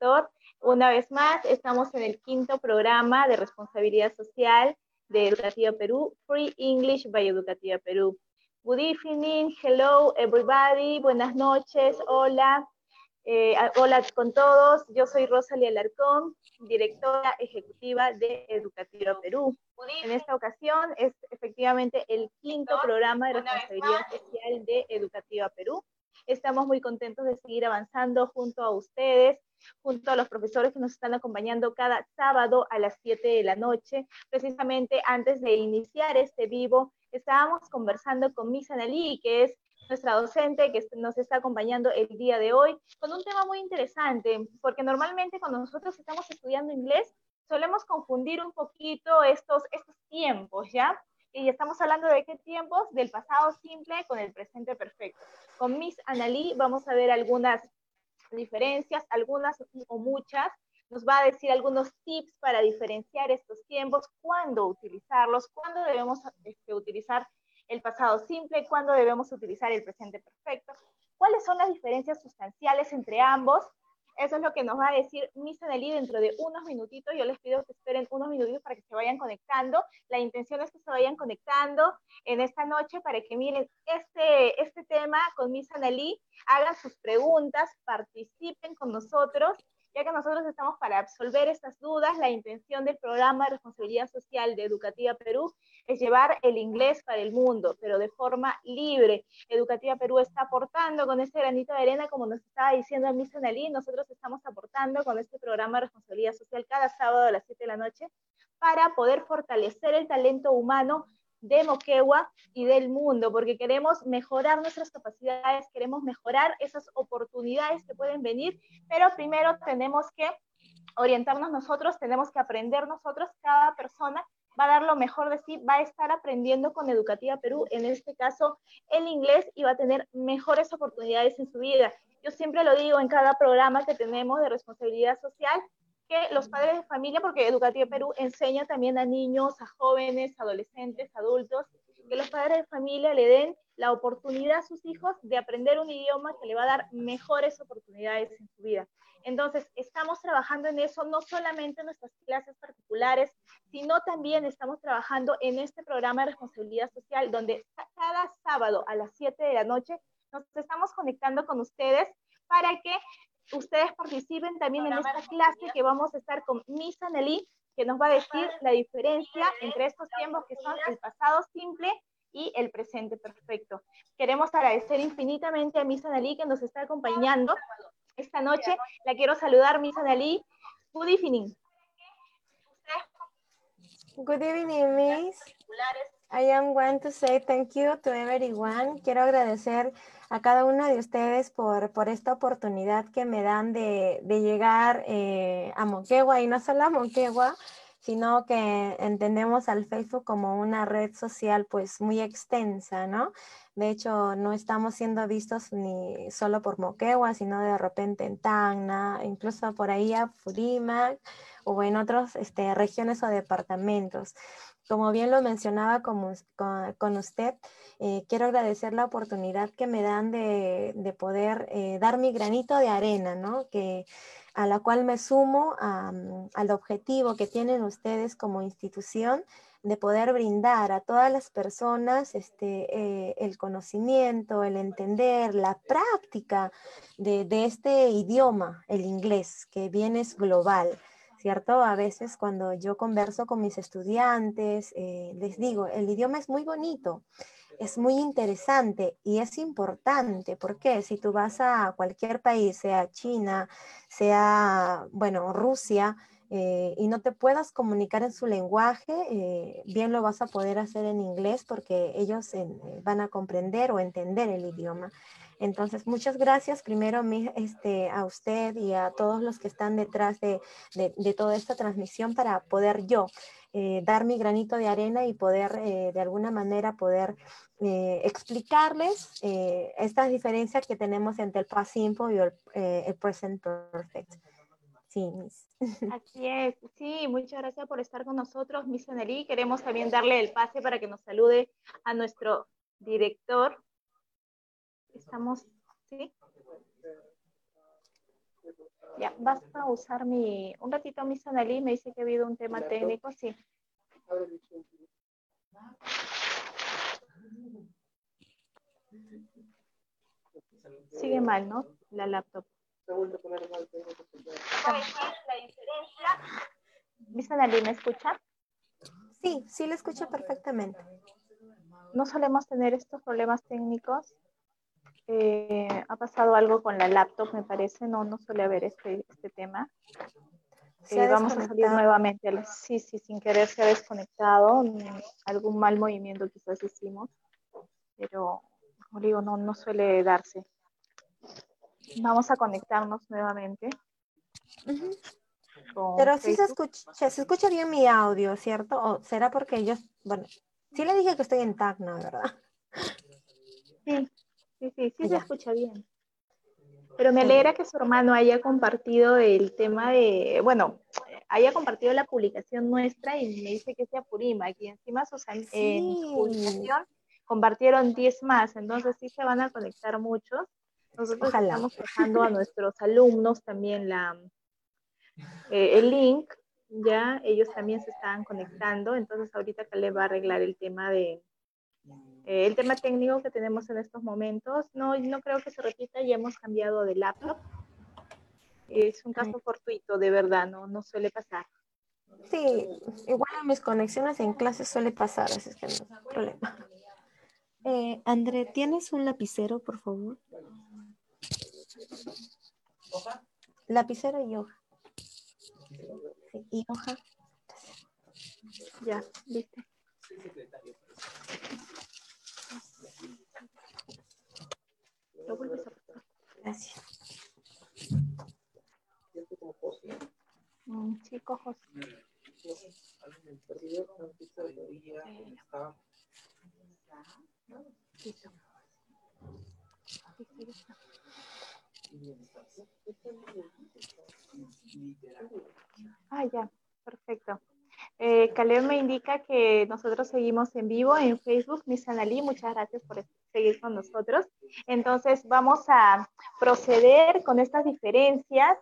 director. Una vez más, estamos en el quinto programa de responsabilidad social de Educativa Perú, Free English by Educativa Perú. Good evening, hello everybody, buenas noches, hola. Eh, hola con todos, yo soy Rosalie Alarcón, directora ejecutiva de Educativa Perú. En esta ocasión es efectivamente el quinto programa de responsabilidad social de Educativa Perú. Estamos muy contentos de seguir avanzando junto a ustedes, junto a los profesores que nos están acompañando cada sábado a las 7 de la noche. Precisamente antes de iniciar este vivo, estábamos conversando con Miss Analí, que es nuestra docente que nos está acompañando el día de hoy, con un tema muy interesante, porque normalmente cuando nosotros estamos estudiando inglés, solemos confundir un poquito estos, estos tiempos, ¿ya? Y estamos hablando de qué tiempos, del pasado simple con el presente perfecto. Con Miss Analí vamos a ver algunas diferencias, algunas o muchas. Nos va a decir algunos tips para diferenciar estos tiempos, cuándo utilizarlos, cuándo debemos este, utilizar el pasado simple, cuándo debemos utilizar el presente perfecto, cuáles son las diferencias sustanciales entre ambos. Eso es lo que nos va a decir Miss Anneli dentro de unos minutitos. Yo les pido que esperen unos minutitos para que se vayan conectando. La intención es que se vayan conectando en esta noche para que miren este, este tema con Miss Anneli, hagan sus preguntas, participen con nosotros ya que nosotros estamos para absolver estas dudas, la intención del programa de responsabilidad social de Educativa Perú es llevar el inglés para el mundo, pero de forma libre. Educativa Perú está aportando con este granito de arena, como nos estaba diciendo Miss Analí, nosotros estamos aportando con este programa de responsabilidad social cada sábado a las 7 de la noche para poder fortalecer el talento humano de Moquegua y del mundo, porque queremos mejorar nuestras capacidades, queremos mejorar esas oportunidades que pueden venir, pero primero tenemos que orientarnos nosotros, tenemos que aprender nosotros, cada persona va a dar lo mejor de sí, va a estar aprendiendo con Educativa Perú, en este caso el inglés, y va a tener mejores oportunidades en su vida. Yo siempre lo digo en cada programa que tenemos de responsabilidad social, que los padres de familia, porque Educativa Perú enseña también a niños, a jóvenes, adolescentes, adultos, que los padres de familia le den la oportunidad a sus hijos de aprender un idioma que le va a dar mejores oportunidades en su vida. Entonces, estamos trabajando en eso, no solamente en nuestras clases particulares, sino también estamos trabajando en este programa de responsabilidad social, donde cada sábado a las 7 de la noche nos estamos conectando con ustedes para que ustedes participen también en esta clase que vamos a estar con Miss Anneli, que nos va a decir la diferencia entre estos tiempos que son el pasado simple y el presente perfecto. Queremos agradecer infinitamente a Miss Anneli que nos está acompañando esta noche. La quiero saludar, Miss Anneli. Good evening. Good evening, Miss. I am going to say thank you to everyone. Quiero agradecer a cada uno de ustedes por, por esta oportunidad que me dan de, de llegar eh, a Moquegua y no solo a Moquegua, sino que entendemos al Facebook como una red social pues muy extensa, ¿no? De hecho, no estamos siendo vistos ni solo por Moquegua, sino de repente en Tacna, incluso por ahí a Furimac o en otras este, regiones o departamentos. Como bien lo mencionaba con, con, usted, eh, quiero agradecer la oportunidad que me dan de, de poder eh, dar mi granito de arena, ¿no? Que, a la cual me sumo al objetivo que tienen ustedes como institución de poder brindar a todas las personas este, eh, el conocimiento, el entender, la práctica de, de este idioma, el inglés, que bien es global. ¿cierto? A veces cuando yo converso con mis estudiantes, eh, les digo, el idioma es muy bonito, es muy interesante y es importante. porque Si tú vas a cualquier país, sea China, sea, bueno, Rusia, eh, y no te puedas comunicar en su lenguaje, eh, bien lo vas a poder hacer en inglés porque ellos van a comprender o entender el idioma. Entonces, muchas gracias primero este, a usted y a todos los que están detrás de, toda esta transmisión para poder yo eh, dar mi granito de arena y poder eh, de alguna manera poder eh, explicarles estas diferencias que tenemos entre el past simple y el, present perfect. Sí, Así es. Sí, muchas gracias por estar con nosotros, Miss Anneli. Queremos también darle el pase para que nos salude a nuestro director, Estamos, ¿sí? Ya, basta usar mi, un ratito mi Sanalí, me dice que ha habido un tema técnico, sí. Sigue mal, ¿no? La laptop. ¿Cuál es la diferencia? ¿Mi Sanalí me escucha? Sí, sí le escucho perfectamente. No solemos tener estos problemas técnicos eh, ha pasado algo con la laptop, me parece, no, no suele haber este, este tema. Eh, vamos a salir nuevamente. Sí, sí, sin querer se ha desconectado. Mm, algún mal movimiento quizás hicimos, pero como digo, no, no suele darse. Vamos a conectarnos nuevamente. Pero sí se escucha, se escucha bien mi audio, ¿cierto? ¿O será porque yo, bueno, sí le dije que estoy en Tacna, ¿verdad? Sí, Sí, sí, sí se escucha bien. Pero me alegra que su hermano haya compartido el tema de, bueno, haya compartido la publicación nuestra y me dice que sea Purima, y encima sus, en su publicación compartieron 10 más, entonces sí se van a conectar muchos. Nosotros estamos dejando a nuestros alumnos también la, eh, el link, ya ellos también se están conectando, entonces ahorita le va a arreglar el tema de, eh, el tema técnico que tenemos en estos momentos, no, no creo que se repita, ya hemos cambiado de laptop. Es un caso fortuito, de verdad, no, no suele pasar. Sí, igual a mis conexiones en clases suele pasar, así es que no hay problema. Eh, André, ¿tienes un lapicero, por favor? Lapicero y hoja. y hoja. Ya, listo. Lo. Ah, ya, perfecto. Eh, Caleb me indica que nosotros seguimos en vivo en Facebook. Miss Analí, muchas gracias por seguir con nosotros. Entonces, vamos a proceder con estas diferencias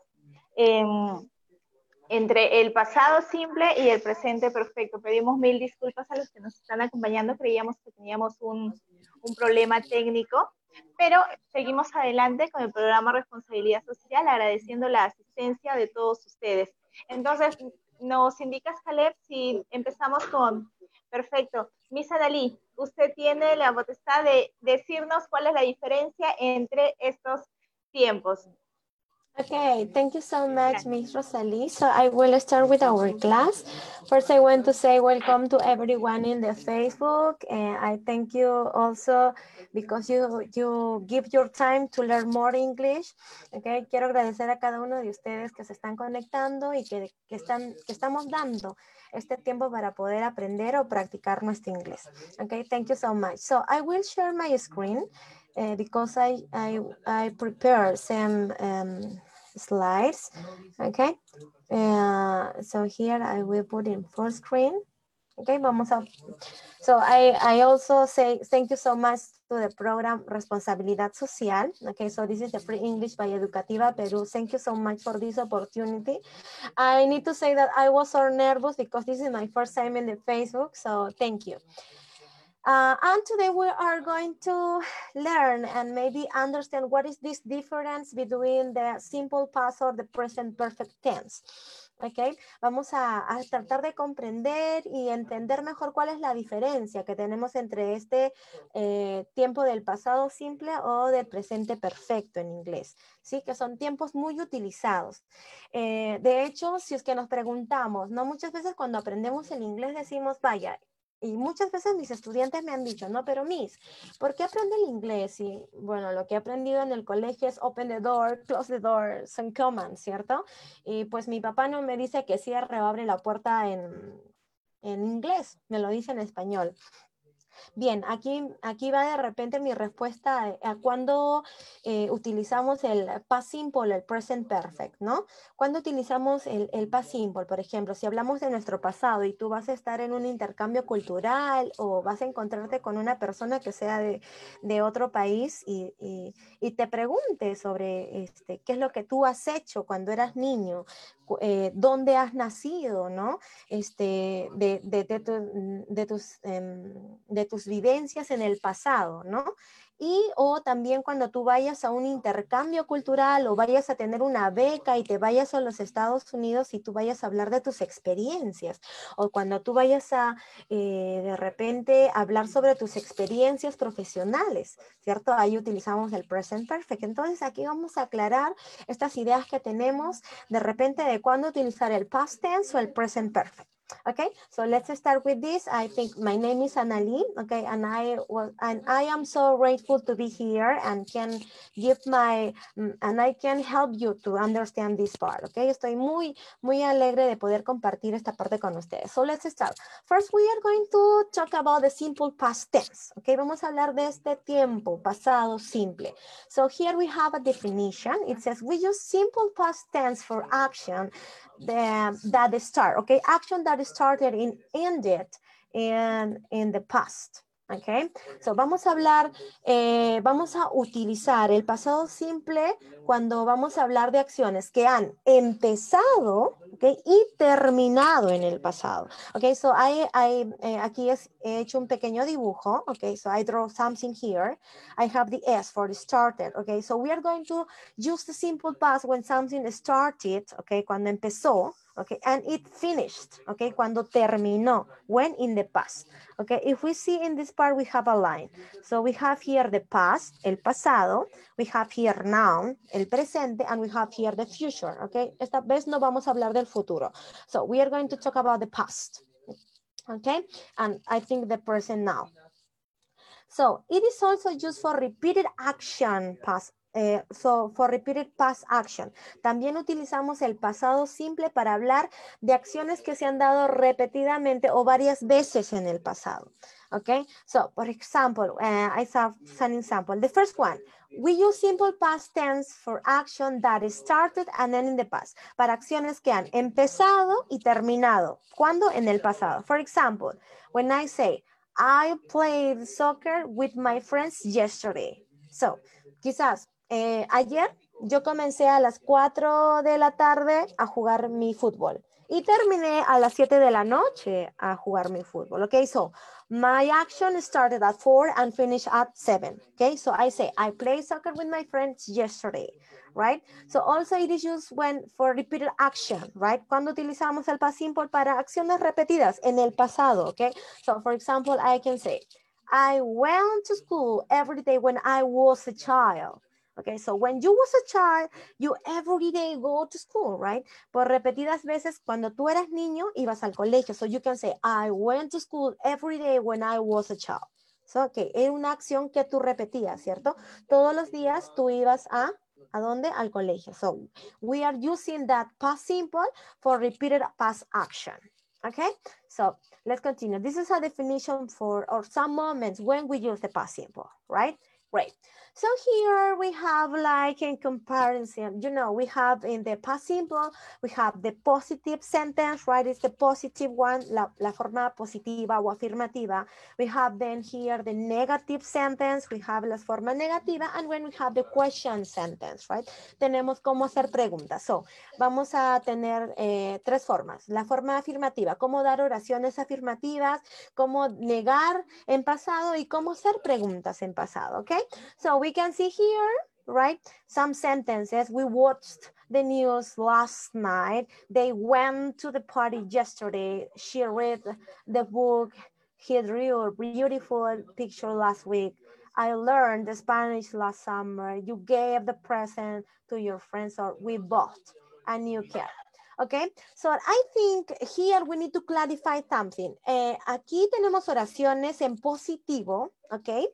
entre el pasado simple y el presente perfecto. Pedimos mil disculpas a los que nos están acompañando. Creíamos que teníamos un, un problema técnico, pero seguimos adelante con el programa Responsabilidad Social, agradeciendo la asistencia de todos ustedes. Entonces, nos indicas, Caleb, si empezamos con, perfecto, Misa Dalí, usted tiene la potestad de decirnos cuál es la diferencia entre estos tiempos. Okay, thank you so much, Ms. Rosalie. So I will start with our class. First, I want to say welcome to everyone in the Facebook. And I thank you also because you, you give your time to learn more English. Okay, quiero agradecer a cada uno de ustedes que se están conectando y que, que, están, que estamos dando este tiempo para poder aprender o practicar nuestro inglés. Okay, thank you so much. So I will share my screen. Uh, because I, I, I prepare some um, slides. Okay. Uh, so here I will put in full screen. Okay, vamos a. So I, I also say thank you so much to the program Responsabilidad Social. Okay, so this is the Free English by Educativa Peru. Thank you so much for this opportunity. I need to say that I was so nervous because this is my first time in the Facebook, so thank you. Uh, and today we are going to learn and maybe understand what is this difference between the simple past or the present perfect tense. Okay, vamos a, tratar de comprender y entender mejor cuál es la diferencia que tenemos entre este eh, tiempo del pasado simple o del presente perfecto en inglés, ¿sí? Que son tiempos muy utilizados. Eh, de hecho, si es que nos preguntamos, ¿no? Muchas veces cuando aprendemos el inglés decimos, vaya, y muchas veces mis estudiantes me han dicho, no, pero Miss, ¿por qué aprende el inglés? Y bueno, lo que he aprendido en el colegio es open the door, close the door, son commands, ¿cierto? Y pues mi papá no me dice que cierre o abre la puerta en, en inglés, me lo dice en español. Bien, aquí, aquí va de repente mi respuesta a, cuando eh, utilizamos el past simple, el present perfect, ¿no? Cuando utilizamos el, el past simple, por ejemplo, si hablamos de nuestro pasado y tú vas a estar en un intercambio cultural o vas a encontrarte con una persona que sea de, de otro país y, y, y, te pregunte sobre este, qué es lo que tú has hecho cuando eras niño, eh, dónde has nacido, ¿no? Este, de, de, de, tus, em, de tus vivencias en el pasado, ¿no? Y o también cuando tú vayas a un intercambio cultural o vayas a tener una beca y te vayas a los Estados Unidos y tú vayas a hablar de tus experiencias. O cuando tú vayas a eh, de repente hablar sobre tus experiencias profesionales, ¿cierto? Ahí utilizamos el present perfect. Entonces aquí vamos a aclarar estas ideas que tenemos de repente de cuándo utilizar el past tense o el present perfect. Okay, so let's start with this. I think my name is Annalie, okay, and I was and I am so grateful to be here and can give my mm, and I can help you to understand this part, okay? Estoy muy muy alegre de poder compartir esta parte con ustedes. So let's start. First, we are going to talk about the simple past tense, okay? Vamos a hablar de este tiempo pasado simple. So here we have a definition. It says we use simple past tense for action the, that start, okay? Action that started and ended in, in the past. Okay, so vamos a hablar, eh, vamos a utilizar el pasado simple cuando vamos a hablar de acciones que han empezado okay, y terminado en el pasado. Okay, so I, I, eh, aquí es, he hecho un pequeño dibujo. Okay, so I draw something here. I have the S for the started. Okay, so we are going to use the simple past when something started. Okay, cuando empezó. Okay, and it finished, okay, cuando terminó, when in the past, okay. If we see in this part, we have a line. So we have here the past, el pasado, we have here now, el presente, and we have here the future, okay. Esta vez no vamos a hablar del futuro. So we are going to talk about the past, okay, and I think the present now. So it is also used for repeated action past eh, so, for repeated past action. También utilizamos el pasado simple para hablar de acciones que se han dado repetidamente o varias veces en el pasado. Okay, so for example, uh, I have an example. The first one, we use simple past tense for action that started and then in the past. Para acciones que han empezado y terminado. ¿Cuándo? En el pasado. For example, when I say, I played soccer with my friends yesterday. So, quizás eh, ayer yo comencé a las 4 de la tarde a jugar mi fútbol y terminé a las 7 de la noche a jugar mi fútbol. Okay, so my action started at 4 and finished at 7. Okay, so I say I played soccer with my friends yesterday, right? So also it is used when for repeated action, right? Cuando utilizamos el past simple para acciones repetidas en el pasado, okay? So for example, I can say I went to school every day when I was a child. Okay, so when you was a child, you every day go to school, right? Por repetidas veces, cuando tú eras niño, ibas al colegio. So you can say, I went to school every day when I was a child. So, okay, es una acción que tú repetías, ¿cierto? Todos los días tú ibas a, ¿a dónde? Al colegio. So, we are using that past simple for repeated past action. Okay, so let's continue. This is a definition for, or some moments when we use the past simple, right? Great. So here we have like in comparison, you know, we have in the past simple, we have the positive sentence, right? It's the positive one, la, forma positiva o afirmativa. We have then here the negative sentence, we have la forma negativa, and when we have the question sentence, right? Tenemos cómo hacer preguntas. So, vamos a tener eh, tres formas. La forma afirmativa, cómo dar oraciones afirmativas, cómo negar en pasado y cómo hacer preguntas en pasado, ¿ok? So we can see here, right? Some sentences. We watched the news last night. They went to the party yesterday. She read the book. He drew a beautiful picture last week. I learned the Spanish last summer. You gave the present to your friends or we bought a new car. Okay, so I think here we need to clarify something. Eh, aquí tenemos oraciones en positivo, okay,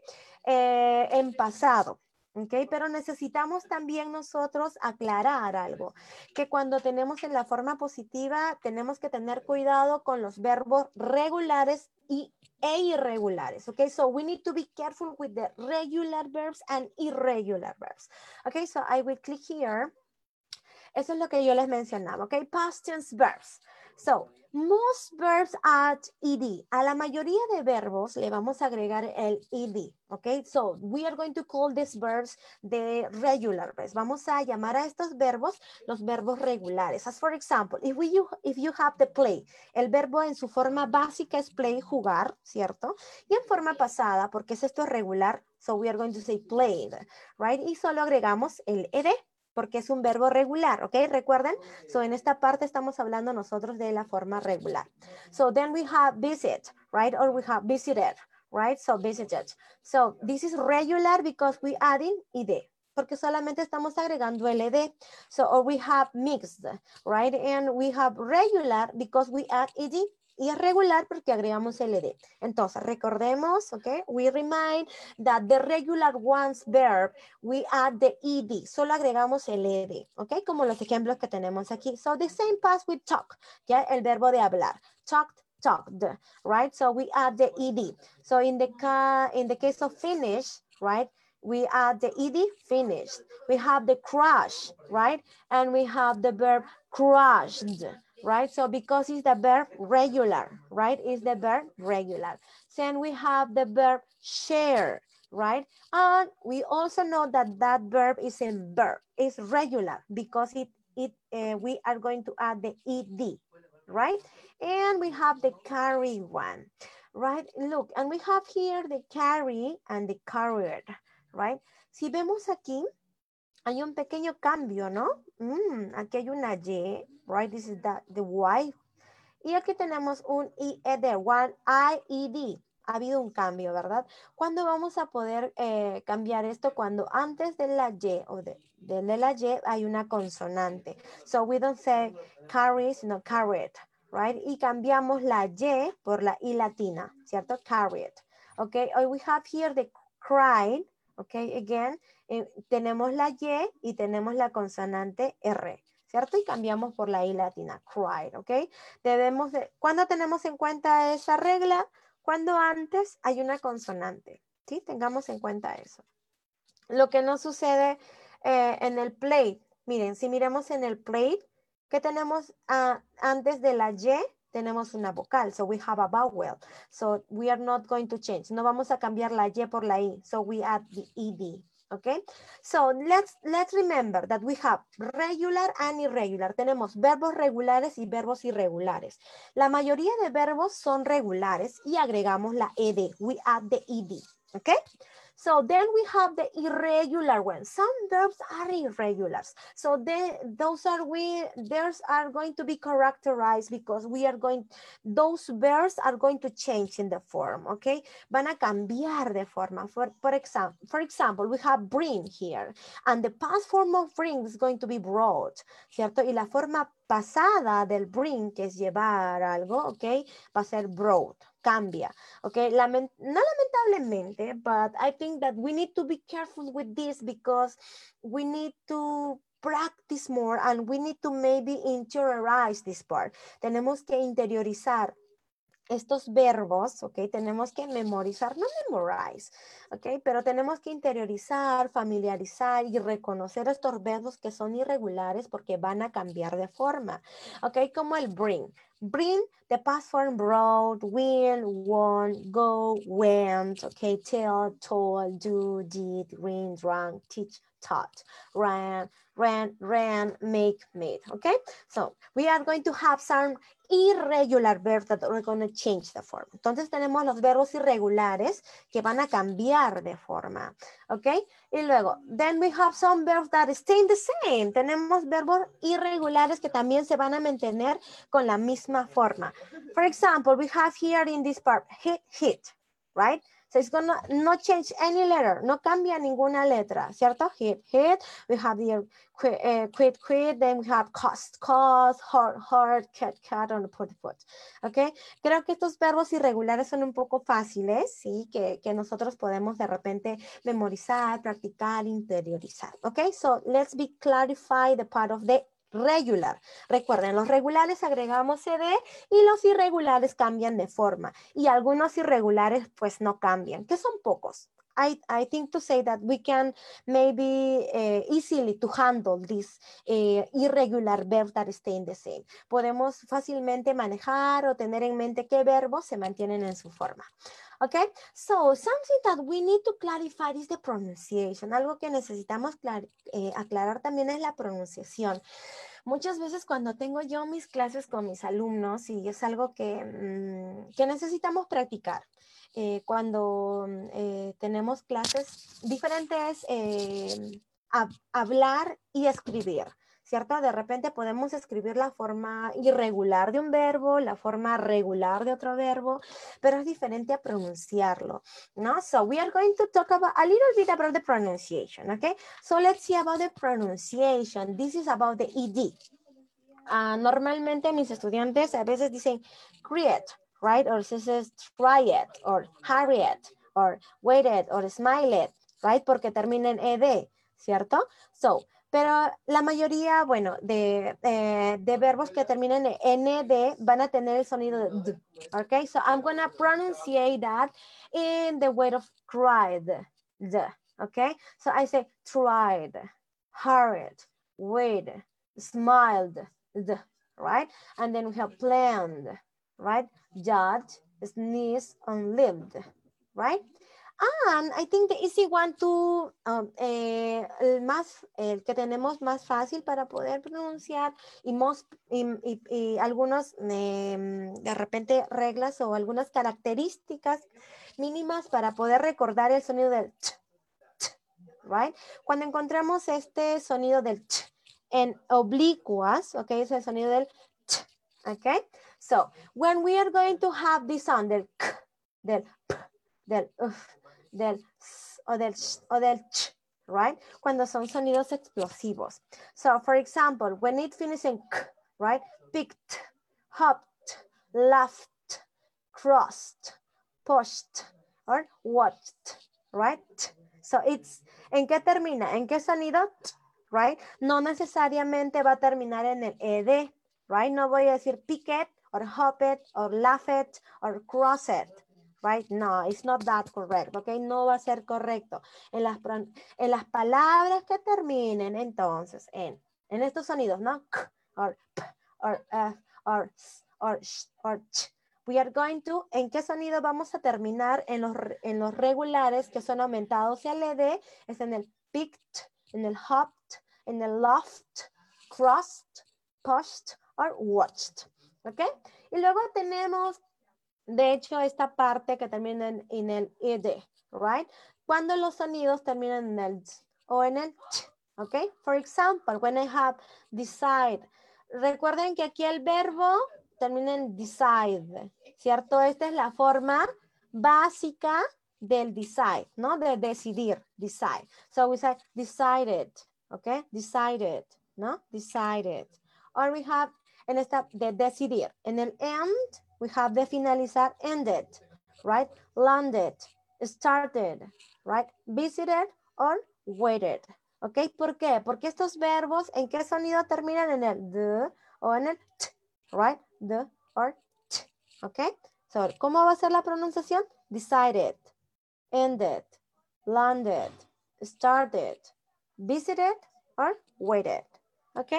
eh, en pasado. ¿ok? Pero necesitamos también nosotros aclarar algo, que cuando tenemos en la forma positiva tenemos que tener cuidado con los verbos regulares y e irregulares, okay? So we need to be careful with the regular verbs and irregular verbs. Okay, so I will click here. Eso es lo que yo les mencionaba, okay? Past tense verbs. So, most verbs add ed. A la mayoría de verbos le vamos a agregar el ed, ¿ok? So, we are going to call these verbs the regular verbs. Vamos a llamar a estos verbos los verbos regulares. As for example, if, we, if you have the play, el verbo en su forma básica es play, jugar, ¿cierto? Y en forma pasada, porque es esto regular, so we are going to say played, right? Y solo agregamos el ed, porque es un verbo regular, ¿ok? ¿Recuerden? So, en esta parte estamos hablando nosotros de la forma regular. So, then we have visit, right? Or we have visited, right? So, visited. So, this is regular because we adding ed, porque solamente estamos agregando el ed. So, or we have mixed, right? And we have regular because we add ed y es regular porque agregamos el ed. Entonces, recordemos, ok, we remind that the regular ones verb, we add the ed, solo agregamos el ed, ok, como los ejemplos que tenemos aquí. So, the same pass with talk, ya, el verbo de hablar. Talked, talked, right? So, we add the ed. So, in the, in the case of finish, right, we add the ed, finished. We have the crush, right? And we have the verb crushed, right? So because it's the verb regular, right? It's the verb regular. Then we have the verb share, right? And we also know that that verb is a verb, it's regular because it, it uh, we are going to add the ed, right? And we have the carry one, right? Look, and we have here the carry and the carried, right? Si vemos aquí, hay un pequeño cambio, ¿no? Mm, aquí hay una Y, right? This is the, the Y. Y aquí tenemos un IED, one IED. Ha habido un cambio, ¿verdad? ¿Cuándo vamos a poder eh, cambiar esto? Cuando antes de la Y o de, de, la Y hay una consonante. So we don't say carry, sino carried, right? Y cambiamos la Y por la I latina, ¿cierto? Carried. Okay, we have here the cried, okay, again, eh, tenemos la Y y tenemos la consonante R, ¿cierto? Y cambiamos por la I latina, cried, ¿ok? Debemos de, ¿cuándo tenemos en cuenta esa regla? Cuando antes hay una consonante, ¿sí? Tengamos en cuenta eso. Lo que no sucede eh, en el plate, miren, si miremos en el plate, ¿qué tenemos uh, antes de la Y? tenemos una vocal, so we have a vowel. So we are not going to change. No vamos a cambiar la Y por la I, so we add the ED, okay? So let's, let's remember that we have regular and irregular. Tenemos verbos regulares y verbos irregulares. La mayoría de verbos son regulares y agregamos la ed. We add the ed, okay? So then we have the irregular ones. Some verbs are irregulars. So they, those are we, theirs are going to be characterized because we are going, those verbs are going to change in the form, okay? Van a cambiar de forma. For, for, example, for example, we have bring here. And the past form of bring is going to be brought, ¿cierto? Y la forma pasada del bring, que es llevar algo, ok, va a ser brought, cambia, ok, Lament no lamentablemente, but I think that we need to be careful with this because we need to practice more and we need to maybe interiorize this part. Tenemos que interiorizar estos verbos, ¿ok? Tenemos que memorizar, no memorize, ¿ok? Pero tenemos que interiorizar, familiarizar y reconocer estos verbos que son irregulares porque van a cambiar de forma, ¿ok? Como el bring. Bring, the past form brought, will, won, go, went, okay? Tell, told, do, did, ring, drank, teach, taught, ran, ran, ran, make, made, okay? So we are going to have some irregular verbs that are going to change the form. Entonces tenemos los verbos irregulares que van a cambiar de forma, ¿ok? Y luego, then we have some verbs that stay the same. Tenemos verbos irregulares que también se van a mantener con la misma forma. For example, we have here in this part, hit, hit, right? So it's gonna not change any letter, no cambia ninguna letra, ¿cierto? Hit, hit, we have the quit, uh, quit, quit, then we have cost, cost, hard, hard, cat, cat, on put, put, ¿ok? Creo que estos verbos irregulares son un poco fáciles, ¿sí? Que, que nosotros podemos de repente memorizar, practicar, interiorizar, ¿ok? So let's be clarify the part of the regular. Recuerden, los regulares agregamos cd y los irregulares cambian de forma y algunos irregulares pues no cambian, que son pocos. I, think to say that we can maybe uh, easily to handle this uh, irregular verbs that stay in the same. Podemos fácilmente manejar o tener en mente qué verbos se mantienen en su forma. Okay, so something that we need to clarify is the pronunciation. Algo que necesitamos eh, aclarar también es la pronunciación. Muchas veces cuando tengo yo mis clases con mis alumnos y es algo que, mm, que necesitamos practicar. Eh, cuando eh, tenemos clases diferentes, hablar y escribir. ¿Cierto? De repente podemos escribir la forma irregular de un verbo, la forma regular de otro verbo, pero es diferente a pronunciarlo, ¿no? So we are going to talk about a little bit about the pronunciation, okay? So let's see about the pronunciation. This is about the ED. Uh, normalmente mis estudiantes a veces dicen create, right? Or says try it, or hurry it, or wait it, or smile it, right? Porque termina en ed, ¿cierto? So, pero la mayoría, bueno, de, eh, de verbos que terminan en nd van a tener el sonido de d. Okay, so I'm going to pronunciate that in the way of cried. The, okay, so I say tried, hurried, waited, smiled, the, right? And then we have planned, right? Judged, sneezed, and lived, right? And I think the easy one to, el, más, el que tenemos más fácil para poder pronunciar y, most, y, y, algunos eh, de repente reglas o algunas características mínimas para poder recordar el sonido del ch, right? Cuando encontramos este sonido del ch en oblicuas, ok, es el sonido del ch, ok? So, when we are going to have this sound del k, del p, del uf, del o del o del ch, right? Cuando son sonidos explosivos. So, for example, when it finishes in k, right? Picked, hopped, laughed, crossed, pushed, or watched, right? So it's, ¿en qué termina? ¿En qué sonido? Right? No necesariamente va a terminar en el ed, right? No voy a decir pick it, or hop it, or laugh it, or cross it right? No, it's not that correct, okay? No va a ser correcto. En las, en las palabras que terminen entonces en, en estos sonidos, ¿no? K, or p, or f, or s, or sh, or ch. We are going to, ¿en qué sonido vamos a terminar en los, en los regulares que son aumentados el ed? Es en el picked, en el hopped, en el loft, crossed, pushed, or watched. ¿Ok? Y luego tenemos de hecho, esta parte que termina en, el ed, right? Cuando los sonidos terminan en el o en el ch, ¿ok? For example, when I have decide. Recuerden que aquí el verbo termina en decide, ¿cierto? Esta es la forma básica del decide, ¿no? De decidir, decide. So we say decided, ¿ok? Decided, ¿no? Decided. Or we have en esta de decidir. En el end we have the finalizar ended, right? Landed, started, right? Visited or waited. ¿Ok? ¿Por qué? Porque estos verbos, ¿en qué sonido terminan? En el the o en el t, right? The or t. ¿Ok? So, ¿cómo va a ser la pronunciación? Decided, ended, landed, started, visited or waited. ¿Ok?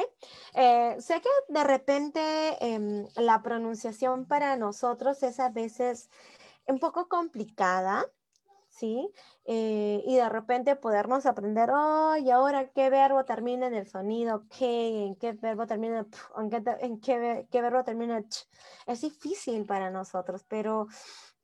Eh, sé que de repente em, la pronunciación para nosotros es a veces un poco complicada, ¿sí? Eh, y de repente podernos aprender, oh, y ahora qué verbo termina en el sonido, qué, en qué verbo termina, en qué, en qué, qué verbo termina, es difícil para nosotros, pero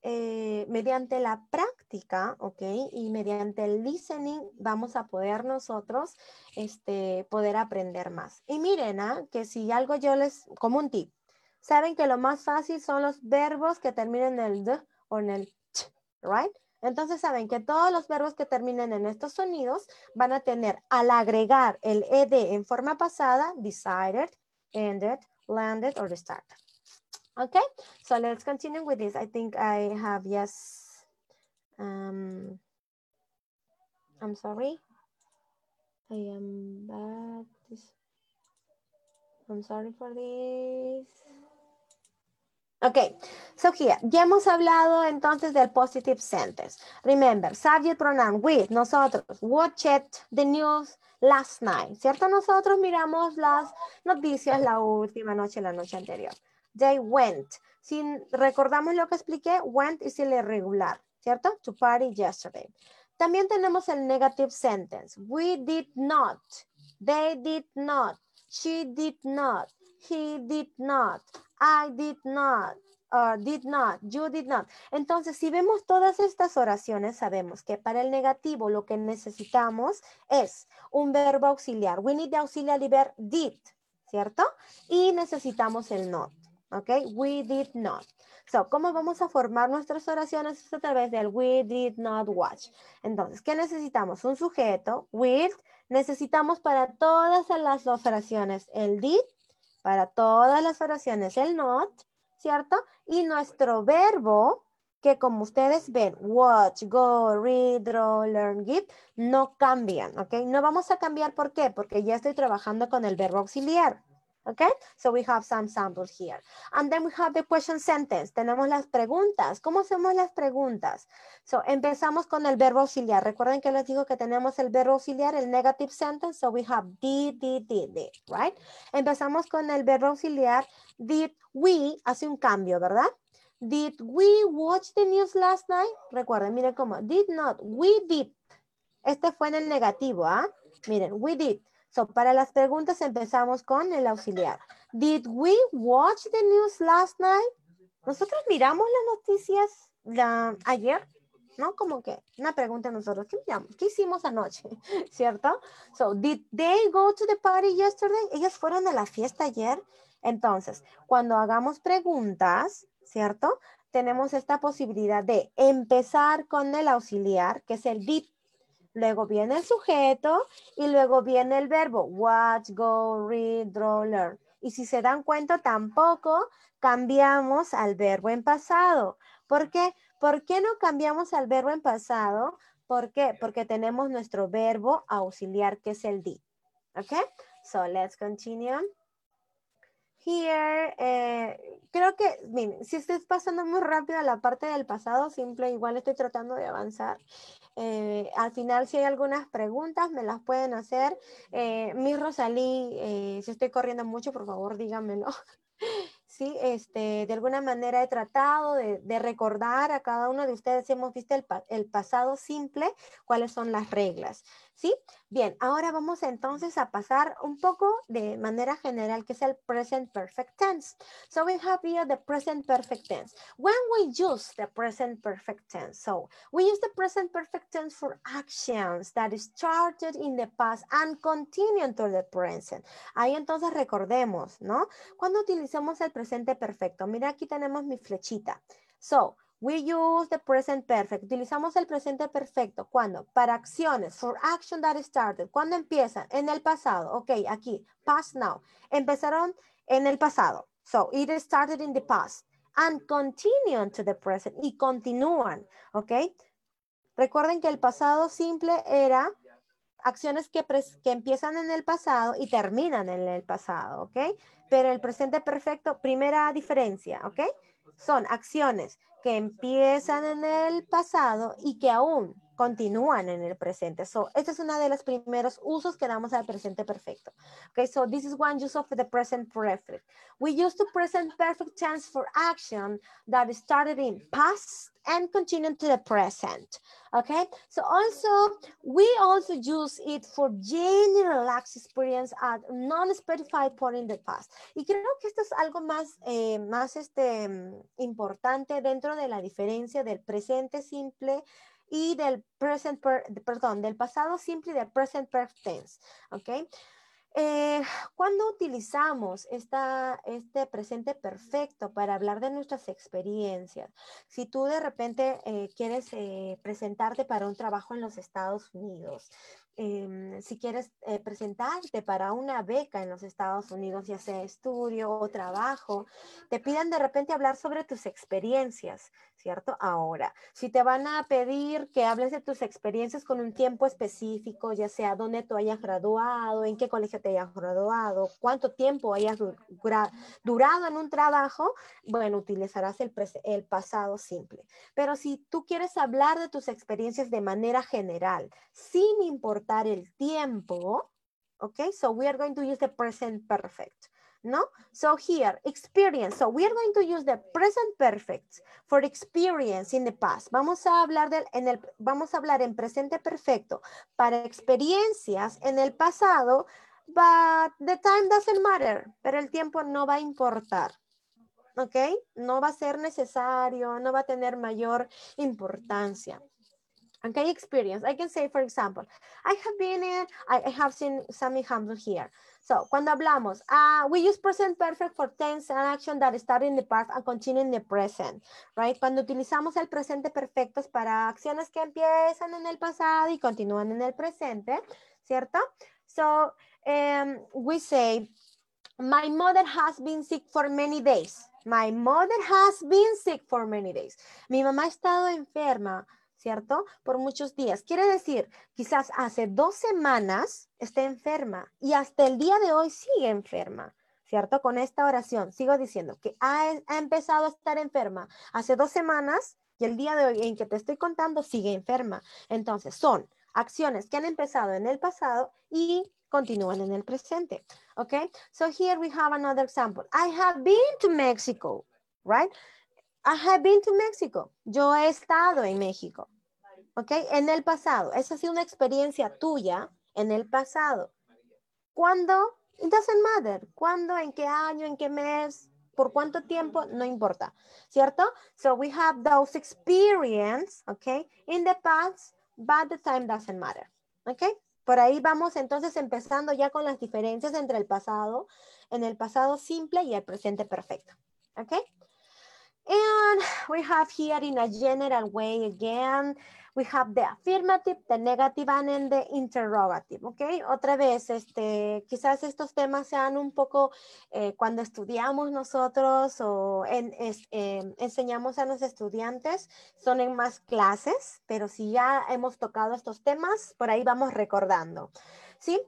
eh, mediante la práctica, ¿ok? Y mediante el listening vamos a poder nosotros este, poder aprender más. Y miren, ¿ah? que si algo yo les, como un tip, saben que lo más fácil son los verbos que terminen en el d o en el ch, right? Entonces saben que todos los verbos que terminen en estos sonidos van a tener al agregar el ed en forma pasada, decided, ended, landed, or started. Okay, so let's continue with this. I think I have yes. Um, I'm sorry. I am back. I'm sorry for this. Okay, so here, ya hemos hablado entonces del positive sentence. Remember, subject pronoun with, nosotros, watched the news last night, ¿cierto? Nosotros miramos las noticias la última noche, la noche anterior. They went. Si recordamos lo que expliqué, went es el irregular, ¿cierto? To party yesterday. También tenemos el negative sentence. We did not. They did not. She did not. He did not. I did not. Or did not. You did not. Entonces, si vemos todas estas oraciones, sabemos que para el negativo lo que necesitamos es un verbo auxiliar. We need the auxiliary verb did, ¿cierto? Y necesitamos el not. ¿Ok? We did not. So, ¿cómo vamos a formar nuestras oraciones? a través del we did not watch. Entonces, ¿qué necesitamos? Un sujeto, with. Necesitamos para todas las oraciones el did para todas las oraciones el not, ¿cierto? Y nuestro verbo, que como ustedes ven, watch, go, read, draw, learn, give, no cambian, ¿ok? No vamos a cambiar, ¿por qué? Porque ya estoy trabajando con el verbo auxiliar. Okay, so we have some samples here. And then we have the question sentence. Tenemos las preguntas. ¿Cómo hacemos las preguntas? So empezamos con el verbo auxiliar. Recuerden que les digo que tenemos el verbo auxiliar, el negative sentence. So we have did, did, did, did, right? Empezamos con el verbo auxiliar. Did we, hace un cambio, ¿verdad? Did we watch the news last night? Recuerden, miren cómo. Did not, we did. Este fue en el negativo, ¿ah? Miren, we did. So, para las preguntas empezamos con el auxiliar. Did we watch the news last night? Nosotros miramos las noticias la, ayer, ¿no? Como que una pregunta nosotros, ¿qué miramos? ¿Qué hicimos anoche? ¿Cierto? So, did they go to the party yesterday? Ellas fueron a la fiesta ayer. Entonces, cuando hagamos preguntas, ¿cierto? Tenemos esta posibilidad de empezar con el auxiliar, que es el did luego viene el sujeto y luego viene el verbo watch, go, read, draw, learn. Y si se dan cuenta, tampoco cambiamos al verbo en pasado. ¿Por qué? ¿Por qué no cambiamos al verbo en pasado? ¿Por qué? Porque tenemos nuestro verbo auxiliar que es el did. ¿Ok? So let's continue. Here, eh, creo que, miren, si estoy pasando muy rápido a la parte del pasado, simple, igual estoy tratando de avanzar. Eh, al final, si hay algunas preguntas, me las pueden hacer. Eh, mi Rosalí, si estoy corriendo mucho, por favor, díganmelo. sí, este, de alguna manera he tratado de, recordar a cada uno de ustedes, si hemos visto el, el pasado simple, cuáles son las reglas. ¿Sí? Bien, ahora vamos entonces a pasar un poco de manera general, que es el present perfect tense. So we have here the present perfect tense. When we use the present perfect tense, so we use the present perfect tense for actions that started in the past and continue to the present. Ahí entonces recordemos, ¿no? Cuando utilizamos el presente perfecto, mira aquí tenemos mi flechita. So, We use the present perfect. Utilizamos el presente perfecto. ¿Cuándo? Para acciones. For action that started. ¿Cuándo empiezan? En el pasado. Ok, aquí. Past now. Empezaron en el pasado. So, it started in the past. And continue to the present. Y continúan. Ok. Recuerden que el pasado simple era acciones que, que empiezan en el pasado y terminan en el pasado. Ok. Pero el presente perfecto, primera diferencia. Ok. Son acciones que empiezan en el pasado y que aún continúan en el presente. So, este es uno de los primeros usos que damos al presente perfecto. Okay, so this is one use of the present perfect. We use the present perfect tense for action that started in past and continue to the present. Okay, so also, we also use it for general experience at non-specified point in the past. Y creo que esto es algo más, eh, más este, importante dentro de la diferencia del presente simple y del present, perdón, del pasado simple y del present perfect tense, ¿ok? Eh, cuando utilizamos esta, este presente perfecto para hablar de nuestras experiencias? Si tú de repente eh, quieres eh, presentarte para un trabajo en los Estados Unidos, Em, si quieres eh, presentarte para una beca en los Estados Unidos, ya sea estudio o trabajo, te piden de repente hablar sobre tus experiencias, ¿cierto? Ahora, si te van a pedir que hables de tus experiencias con un tiempo específico, ya sea dónde tú hayas graduado, en qué colegio te hayas graduado, cuánto tiempo hayas durado en un trabajo, bueno, utilizarás el, el pasado simple. Pero si tú quieres hablar de tus experiencias de manera general, sin importar el tiempo, okay, so we are going to use the present perfect. ¿no? So here, experience. So we are going to use the present perfect for experience in the past. Vamos a hablar del, en el, vamos a hablar en presente perfecto para experiencias en el pasado, but the time doesn't matter, pero el tiempo no va a importar. ¿Ok? No va a ser necesario, no va a tener mayor importancia. Okay, experience. I can say, for example, I have been in, I, have seen some examples here. So, cuando hablamos, uh, we use present perfect for tense and action that start in the past and continue in the present, right? Cuando utilizamos el presente perfecto es para acciones que empiezan en el pasado y continúan en el presente, ¿cierto? So, um, we say, my mother has been sick for many days. My mother has been sick for many days. Mi mamá ha estado enferma ¿cierto? Por muchos días. Quiere decir, quizás hace dos semanas esté enferma y hasta el día de hoy sigue enferma. ¿Cierto? Con esta oración sigo diciendo que ha, ha empezado a estar enferma hace dos semanas y el día de hoy en que te estoy contando sigue enferma. Entonces, son acciones que han empezado en el pasado y continúan en el presente. ¿Ok? So here we have another example. I have been to Mexico, right? I have been to Mexico. Yo he estado en México. ¿Ok? En el pasado. Esa ha sido una experiencia tuya en el pasado. ¿Cuándo? It doesn't matter. ¿Cuándo? ¿En qué año? ¿En qué mes? ¿Por cuánto tiempo? No importa. ¿Cierto? So we have those experience, ¿ok? In the past, but the time doesn't matter. ¿Ok? Por ahí vamos entonces empezando ya con las diferencias entre el pasado, en el pasado simple y el presente perfecto. ¿Ok? And we have here in a general way again, we have the affirmative, the negative, and the interrogative, ¿ok? Otra vez, este, quizás estos temas sean un poco, eh, cuando estudiamos nosotros o en, em, enseñamos a los estudiantes, son en más clases, pero si ya hemos tocado estos temas, por ahí vamos recordando, ¿sí?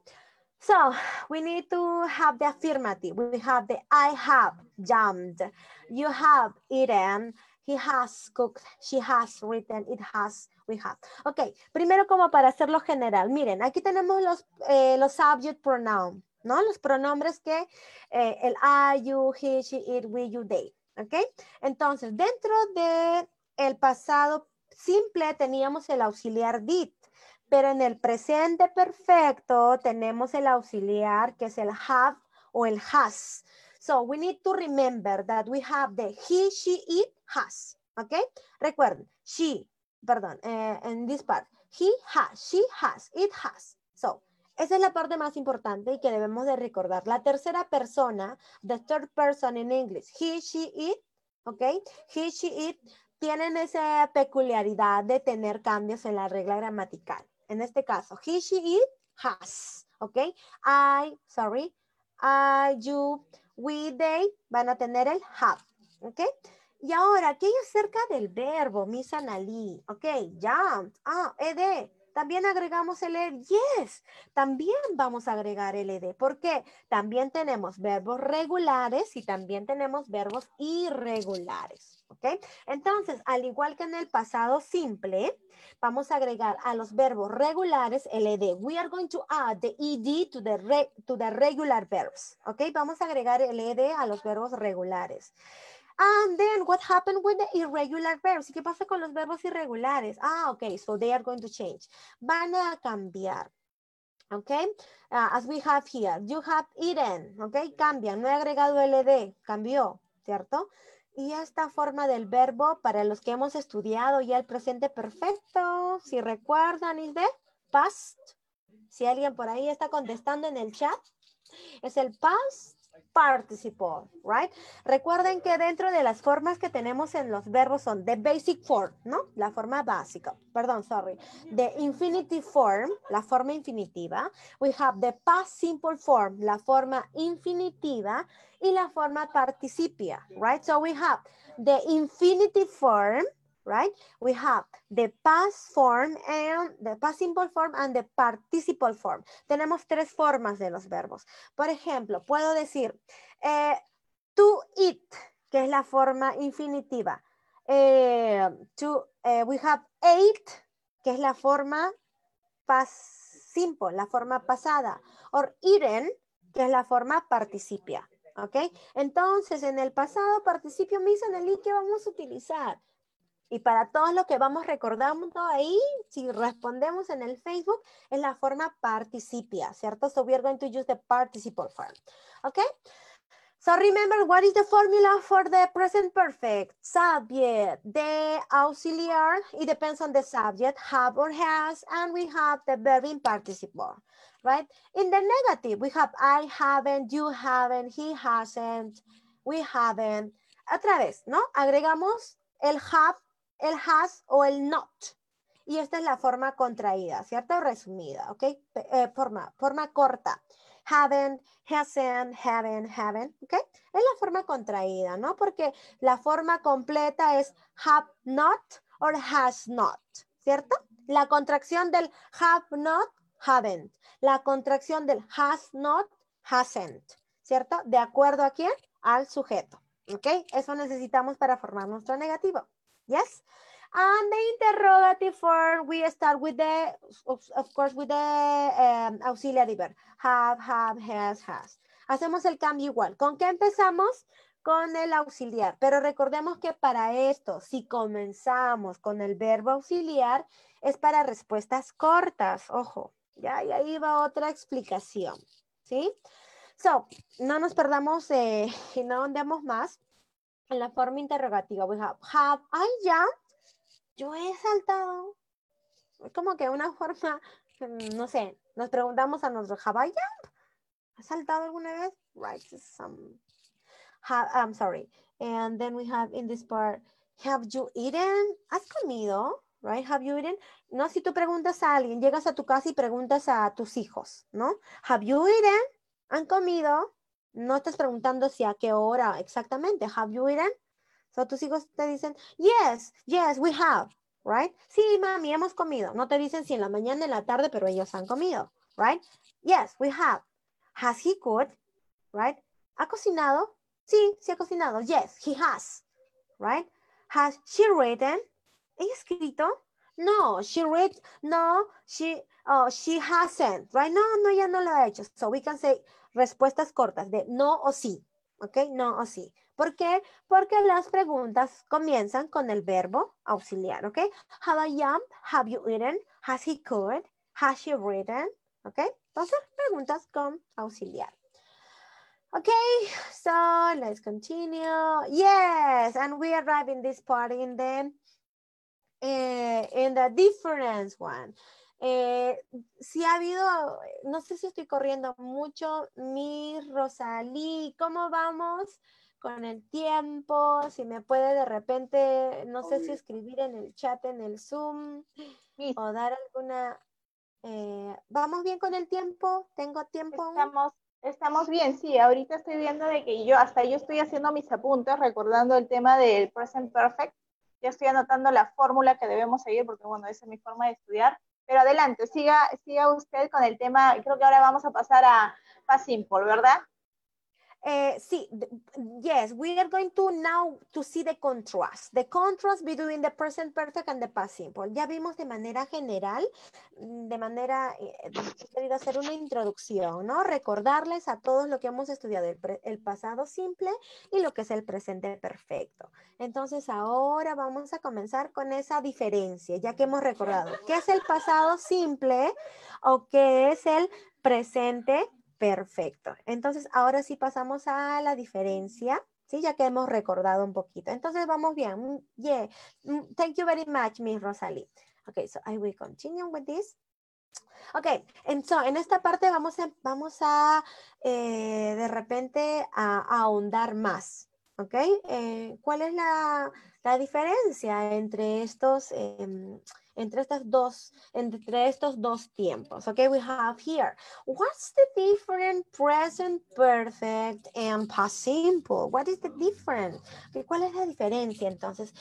So we need to have the affirmative. We have the I have jumped. You have eaten. He has cooked. She has written. It has. We have. Ok, primero como para hacerlo general. Miren, aquí tenemos los, eh, los subject pronoun, ¿no? Los pronombres que eh, el I, you, he, she, it, we, you, they. Ok, entonces dentro de el pasado simple teníamos el auxiliar did. Pero en el presente perfecto tenemos el auxiliar que es el have o el has. So we need to remember that we have the he, she, it, has. ¿Ok? Recuerden, she, perdón, eh, en this part. He has, she has, it has. So, esa es la parte más importante y que debemos de recordar. La tercera persona, the third person in English, he, she, it, ¿ok? He, she, it, tienen esa peculiaridad de tener cambios en la regla gramatical. En este caso, he, she, it, has. ¿Ok? I, sorry. I, you, we, they van a tener el have. ¿Ok? Y ahora, ¿qué hay acerca del verbo, Miss Analí? Ok, jumped. Ah, ed. También agregamos el ed. Yes, también vamos a agregar el ed. ¿Por qué? También tenemos verbos regulares y también tenemos verbos irregulares. ¿Ok? Entonces, al igual que en el pasado simple, vamos a agregar a los verbos regulares el ed. We are going to add the ed to the, regular verbs. ¿Ok? Vamos a agregar el ed a los verbos regulares. And then what happened with the irregular verbs? ¿Qué pasa con los verbos irregulares? Ah, ok, so they are going to change. Van a cambiar. Okay, uh, as we have here, you have eaten, okay, cambian, no he agregado LD, cambió, ¿cierto? Y esta forma del verbo, para los que hemos estudiado ya el presente perfecto, si recuerdan, es de past. Si alguien por ahí está contestando en el chat, Es el past participle, right? Recuerden que dentro de las formas que tenemos en los verbos son the basic form, ¿no? La forma básica, perdón, sorry. The infinitive form, la forma infinitiva. We have the past simple form, la forma infinitiva. Y la forma participia, right? So we have the infinitive form, right? We have the past form and the past simple form and the participle form. Tenemos tres formas de los verbos. Por ejemplo, puedo decir eh, to eat, que es la forma infinitiva. Eh, to, eh, we have ate, que es la forma past simple, la forma pasada. Or eaten, que es la forma participia. ¿Ok? Entonces, en el pasado participio me en el i que vamos a utilizar. Y para todos los que vamos recordando ahí, si respondemos en el Facebook, es la forma participia, ¿cierto? So we are going to use the participle form. Okay? So remember, what is the formula for the present perfect? Subject, the auxiliar, it depends on the subject, have or has, and we have the verb in participle, right? In the negative, we have I haven't, you haven't, he hasn't, we haven't. Otra vez, ¿no? Agregamos el have el has o el not. Y esta es la forma contraída, ¿cierto? Resumida, ¿ok? Eh, forma, forma corta. Haven't, hasn't, haven't, haven't, ¿ok? Es la forma contraída, ¿no? Porque la forma completa es have not or has not, ¿cierto? La contracción del have not, haven't. La contracción del has not, hasn't, ¿cierto? ¿De acuerdo a quién? Al sujeto, ¿ok? Eso necesitamos para formar nuestro negativo. Yes? And the interrogative form, we start with the, of, course, with the um, auxiliary verb. Have, have, has, has. Hacemos el cambio igual. ¿Con qué empezamos? Con el auxiliar. Pero recordemos que para esto, si comenzamos con el verbo auxiliar, es para respuestas cortas. Ojo, ya, y ahí va otra explicación. ¿Sí? So, no nos perdamos eh, y no andemos más en la forma interrogativa. We have, have I jumped? Yo he saltado. Como que una forma, mm, no sé, nos preguntamos a nosotros, have I jumped? ¿Has saltado alguna vez? Right, some, have, I'm sorry. And then we have in this part, have you eaten? ¿Has comido? Right, have you eaten? No, si tú preguntas a alguien, llegas a tu casa y preguntas a tus hijos, ¿no? Have you eaten? ¿Han comido? No estás preguntando si a qué hora exactamente. Have you eaten? So tus hijos te dicen, yes, yes, we have, right? Sí, mami, hemos comido. No te dicen si en la mañana, en la tarde, pero ellos han comido, right? Yes, we have. Has he cooked? Right? ¿Ha cocinado? Sí, sí ha cocinado. Yes, he has, right? Has she written? ¿Ha escrito? No, she read, no, she, oh, she hasn't, right? No, no, ya no lo ha hecho. So we can say, respuestas cortas de no o sí, ¿ok? No o sí. ¿Por qué? Porque las preguntas comienzan con el verbo auxiliar, ¿ok? Have I? Have you eaten? Has he cooked? Has she written? ¿Ok? Entonces, preguntas con auxiliar. Okay, so let's continue. Yes, and we arrive in this part in the, uh, in the difference one. Eh, si ha habido, no sé si estoy corriendo mucho, mi Rosalí, ¿cómo vamos con el tiempo? Si me puede de repente, no sé si escribir en el chat, en el Zoom, o dar alguna... Eh, ¿Vamos bien con el tiempo? ¿Tengo tiempo? Estamos, estamos bien, sí. Ahorita estoy viendo de que yo, hasta yo estoy haciendo mis apuntes, recordando el tema del present perfect. Ya estoy anotando la fórmula que debemos seguir, porque bueno, esa es mi forma de estudiar pero adelante, siga, siga usted con el tema. Creo que ahora vamos a pasar a Past Simple, ¿verdad? Uh, see, yes, we are going to now to see the contrast, the contrast between the present perfect and the past simple. Ya vimos de manera general, mm, de manera, eh, he querido hacer una introducción, ¿no? Recordarles a todos lo que hemos estudiado, el, el pasado simple y lo que es el presente perfecto. Entonces, ahora vamos a comenzar con esa diferencia, ya que hemos recordado qué es el pasado simple o qué es el presente Perfecto. Entonces, ahora sí pasamos a la diferencia, ¿sí? Ya que hemos recordado un poquito. Entonces, vamos bien. Mm, yeah. Mm, thank you very much, Miss Rosalie. Okay, so I will continue with this. Ok, entonces en esta parte vamos a, vamos a eh, de repente a, ahondar más. ¿Ok? Eh, ¿Cuál es la, la, diferencia entre estos, em, entre estas dos, entre estos dos tiempos? Okay, we have here. What's the difference present perfect and past simple? What is the difference? ¿Cuál es la diferencia entonces?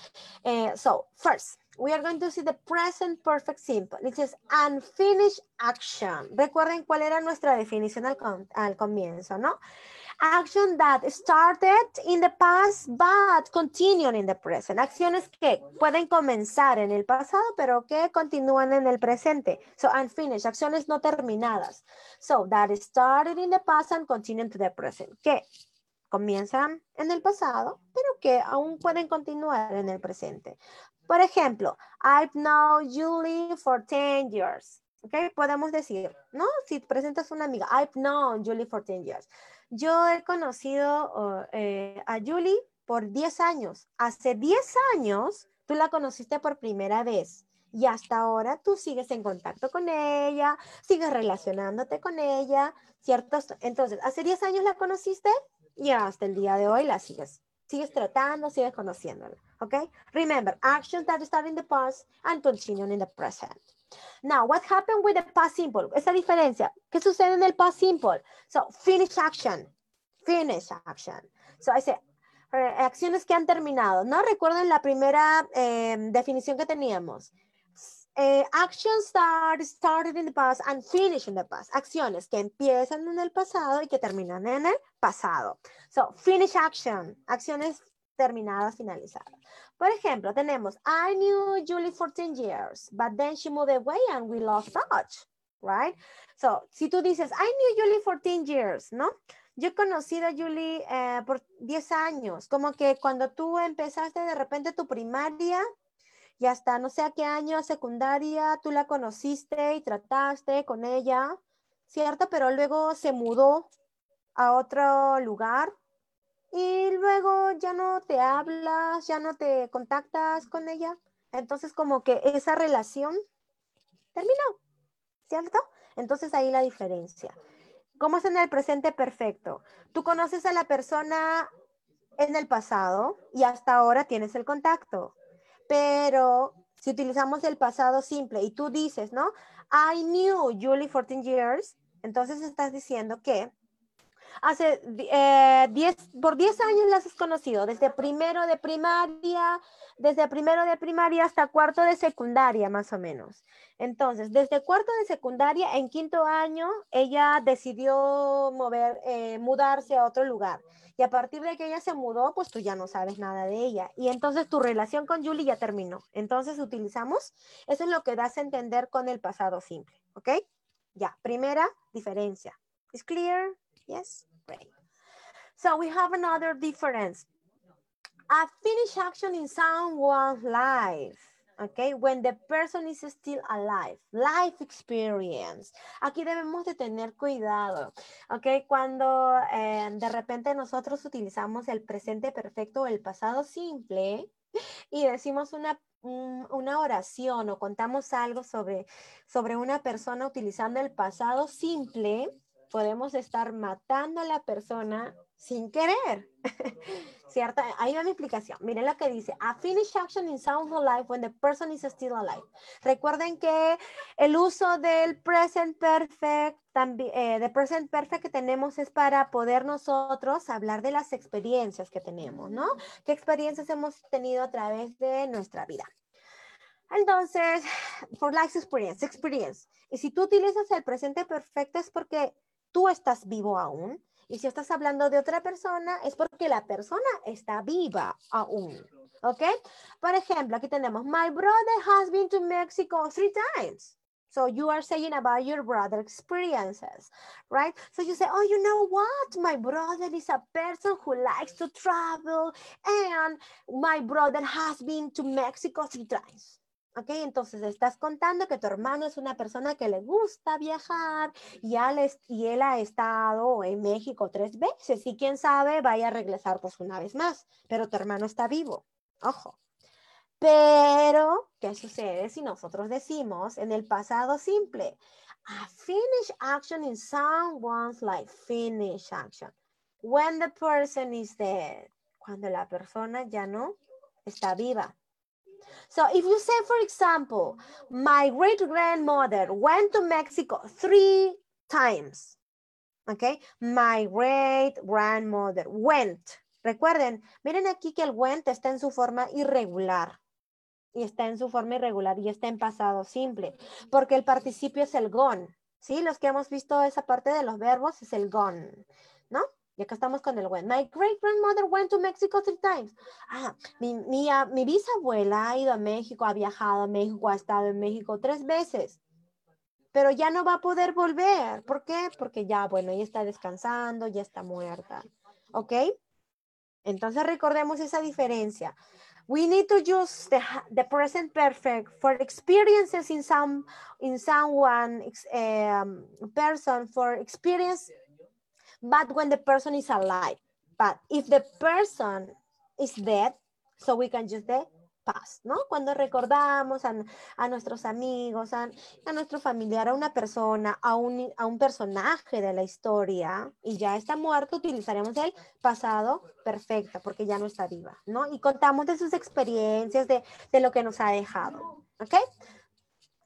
Eh, so, first, we are going to see the present perfect simple. It says unfinished action. Recuerden cuál era nuestra definición al, al comienzo, ¿no? Action that started in the past but continued in the present. Acciones que pueden comenzar en el pasado pero que continúan en el presente. So unfinished, acciones no terminadas. So that started in the past and continue to the present. Que comienzan en el pasado pero que aún pueden continuar en el presente. Por ejemplo, I've known Julie for 10 years. ¿Ok? Podemos decir, ¿no? Si presentas una amiga, I've known Julie for 10 years. Yo he conocido eh, a Julie por 10 años. Hace 10 años tú la conociste por primera vez y hasta ahora tú sigues en contacto con ella, sigues relacionándote con ella, ¿cierto? Entonces, hace 10 años la conociste y hasta el día de hoy la sigues sigues tratando, sigues conociéndola, ¿ok? Remember, actions that start in the past and continue in the present. Now, what happened with the past simple? Esa diferencia, ¿qué sucede en el past simple? So, finish action, finish action. So, I say, acciones que han terminado. ¿No recuerden la primera eh, definición que teníamos? Eh, actions start, started in the past and finish in the past. Acciones que empiezan en el pasado y que terminan en el pasado. So, finish action. Acciones terminadas, finalizadas. Por ejemplo, tenemos, I knew Julie for 10 years, but then she moved away and we lost touch, right? So, si tú dices, I knew Julie for 10 years, ¿no? Yo he conocido a Julie eh, por 10 años, como que cuando tú empezaste de repente tu primaria, y hasta no sé a qué año secundaria tú la conociste y trataste con ella, ¿cierto? Pero luego se mudó a otro lugar y luego ya no te hablas, ya no te contactas con ella. Entonces como que esa relación terminó, ¿cierto? Entonces ahí la diferencia. ¿Cómo es en el presente perfecto? Tú conoces a la persona en el pasado y hasta ahora tienes el contacto. Pero si utilizamos el pasado simple y tú dices, ¿no? I knew Julie for 10 years, entonces estás diciendo que hace 10, eh, por 10 años las has conocido, desde primero de primaria, desde primero de primaria hasta cuarto de secundaria, más o menos. Entonces, desde cuarto de secundaria, en quinto año, ella decidió mover, eh, mudarse a otro lugar. Y a partir de que ella se mudó, pues tú ya no sabes nada de ella. Y entonces tu relación con Julie ya terminó. Entonces utilizamos, eso es lo que das a entender con el pasado simple. ¿Ok? Ya, primera diferencia. ¿Es clear? Yes? Great. So we have another difference. A finish action in someone's life. Okay, when the person is still alive, life experience. Aquí debemos de tener cuidado, ok, cuando eh, de repente nosotros utilizamos el presente perfecto o el pasado simple y decimos una, una oración o contamos algo sobre, sobre una persona utilizando el pasado simple, podemos estar matando a la persona sin querer. ¿Cierto? Ahí va mi explicación. Miren lo que dice. A finished action in sound life when the person is still alive. Recuerden que el uso del present perfect, también, eh, de present perfect que tenemos es para poder nosotros hablar de las experiencias que tenemos, ¿no? ¿Qué experiencias hemos tenido a través de nuestra vida? Entonces, for life experience, experience. Y si tú utilizas el presente perfecto es porque tú estás vivo aún y si estás hablando de otra persona, es porque la persona está viva aún. ¿Ok? Por ejemplo, aquí tenemos, my brother has been to Mexico three times. So you are saying about your brother experiences, right? So you say, oh, you know what? My brother is a person who likes to travel and my brother has been to Mexico three times. ¿Ok? Entonces estás contando que tu hermano es una persona que le gusta viajar y, él ha estado en México tres veces y quién sabe vaya a regresar pues una vez más, pero tu hermano está vivo. Ojo. Pero, ¿qué sucede si nosotros decimos en el pasado simple? A finished action in someone's life. Finished action. When the person is dead. Cuando la persona ya no está viva. So if you say, for example, my great grandmother went to Mexico three times. Okay, my great grandmother went. Recuerden, miren aquí que el went está en su forma irregular. Y está en su forma irregular y está en pasado simple. Porque el participio es el gone. ¿Sí? Los que hemos visto esa parte de los verbos es el gone. ¿No? Y acá estamos con el went. My great grandmother went to Mexico three times. Ah, mi, mi, ah, mi, bisabuela ha ido a México, ha viajado a México, ha estado en México tres veces. Pero ya no va a poder volver. ¿Por qué? Porque ya, bueno, ya está descansando, ya está muerta. ¿Ok? Entonces recordemos esa diferencia. We need to use the, present perfect for experiences in some in someone um, person for experience but when the person is alive. But if the person is dead, so we can use the past, ¿no? Cuando recordamos a, nuestros amigos, a, a, nuestro familiar, a una persona, a un, a un personaje de la historia y ya está muerto, utilizaremos el pasado perfecto porque ya no está viva, ¿no? Y contamos de sus experiencias, de, de lo que nos ha dejado, ¿ok?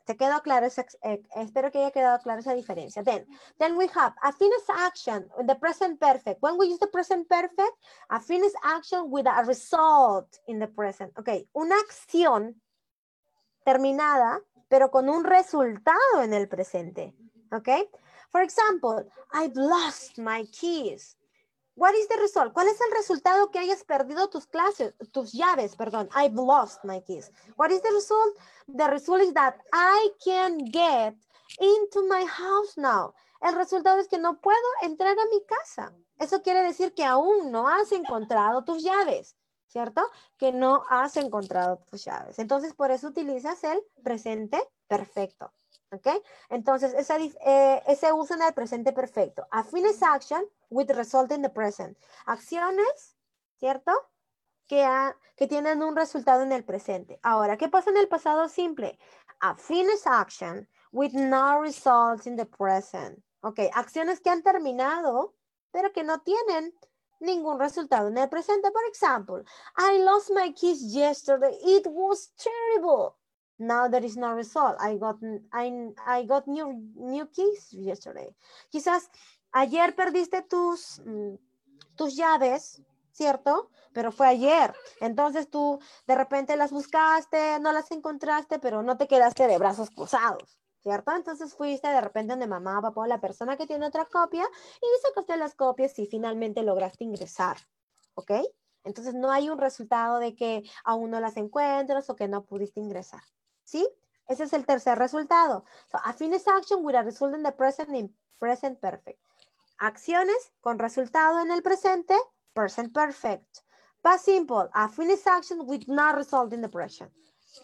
¿Te quedó claro? Eh, espero que haya quedado clara esa diferencia. Then, then we have a finished action in the present perfect. When we use the present perfect, a finished action with a result in the present. Ok, una acción terminada, pero con un resultado en el presente. Ok, for example, I've lost my keys. What is the result? ¿Cuál es el resultado que hayas perdido tus clases, tus llaves, perdón? I've lost my keys. What is the result? The result is that I can get into my house now. El resultado es que no puedo entrar a mi casa. Eso quiere decir que aún no has encontrado tus llaves, ¿cierto? Que no has encontrado tus llaves. Entonces, por eso utilizas el presente perfecto. ¿Ok? Entonces, eh, ese uso en el presente perfecto. A finished action with result in the present. Acciones, ¿cierto? Que, tienen un resultado en el presente. Ahora, ¿qué pasa en el pasado simple? A finished action with no results in the present. Ok, acciones que han terminado, pero que no tienen ningún resultado en el presente. Por ejemplo, I lost my keys yesterday. It was terrible. Now there is no result. I got I, I got new new keys yesterday. Quizás ayer perdiste tus mm, tus llaves, ¿cierto? Pero fue ayer. Entonces tú de repente las buscaste, no las encontraste, pero no te quedaste de brazos cruzados. ¿Cierto? Entonces fuiste de repente donde mamá, papá, la persona que tiene otra copia y sacaste las copias y finalmente lograste ingresar. ¿Ok? Entonces no hay un resultado de que aún no las encuentras o que no pudiste ingresar. ¿Sí? Ese es el tercer resultado. So, a finished action with a result in the present in present perfect. Acciones con resultado en el presente, present perfect. Past simple, a finished action with no result in the present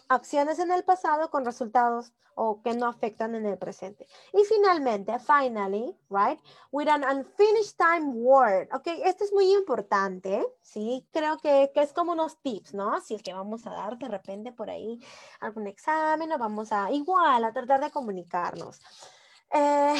acciones en el pasado con resultados o que no afectan en el presente. Y finalmente, finally, right, with an unfinished time word. Ok, esto es muy importante, ¿sí? Creo que, que, es como unos tips, ¿no? Si es que vamos a dar de repente por ahí algún examen o vamos a, igual, a tratar de comunicarnos. Eh,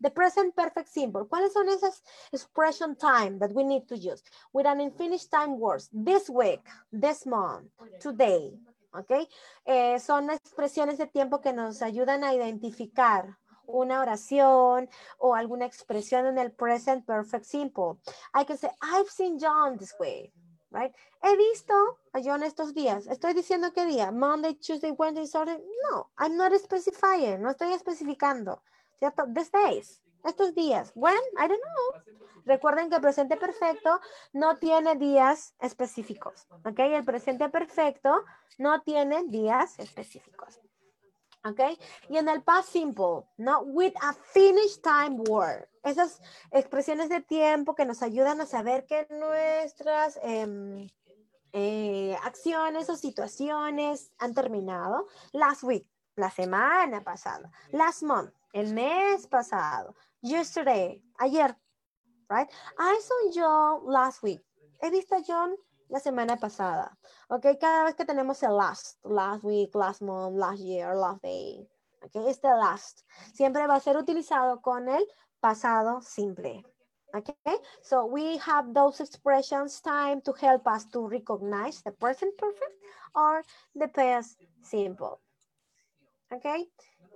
the present perfect simple. ¿Cuáles son esas expression time that we need to use? With an unfinished time words. This week, this month, today, ¿ok? Eh, son expresiones de tiempo que nos ayudan a identificar una oración o alguna expresión en el present perfect simple. I can say, I've seen John this way, right? He visto a John estos días. ¿Estoy diciendo qué día? Monday, Tuesday, Wednesday, Saturday? No, I'm not specifying, no estoy especificando, ¿cierto? These days, estos días. When? I don't know. Recuerden que el presente perfecto no tiene días específicos, ¿ok? El presente perfecto no tiene días específicos. ¿Ok? Y en el past simple, ¿no? With a finished time word. Esas expresiones de tiempo que nos ayudan a saber que nuestras em, eh, acciones o situaciones han terminado. Last week, la semana pasada. Last month, el mes pasado. Yesterday, ayer, right? I saw John last week. He visto a John la semana pasada. Ok, cada vez que tenemos el last, last week, last month, last year, last day. Okay, este last siempre va a ser utilizado con el pasado simple. Okay, so we have those expressions time to help us to recognize the present perfect or the past simple. Okay,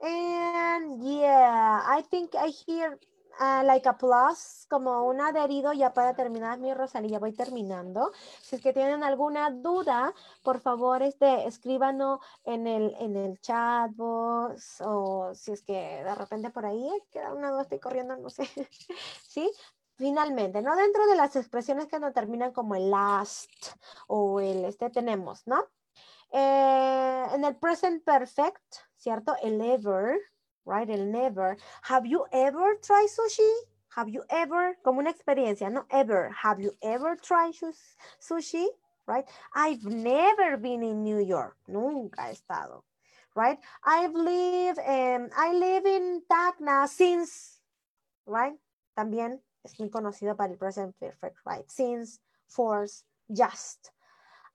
and yeah, I think I hear uh, like a plus, como un adherido ya para terminar mi Rosalía, voy terminando. Si es que tienen alguna duda, por favor, este, escríbanos en el, en el chat box o si es que de repente por ahí queda una duda, estoy corriendo, no sé. ¿Sí? Finalmente, ¿no? Dentro de las expresiones que no terminan como el last o el este tenemos, ¿no? Eh, en el present perfect, ¿cierto? El ever, right? El never. Have you ever tried sushi? Have you ever, como una experiencia, no ever. Have you ever tried sushi? Right? I've never been in New York. Nunca he estado. Right? I've lived, um, I live in Tacna since, right? También es muy conocido para el present perfect, right? Since, force, just.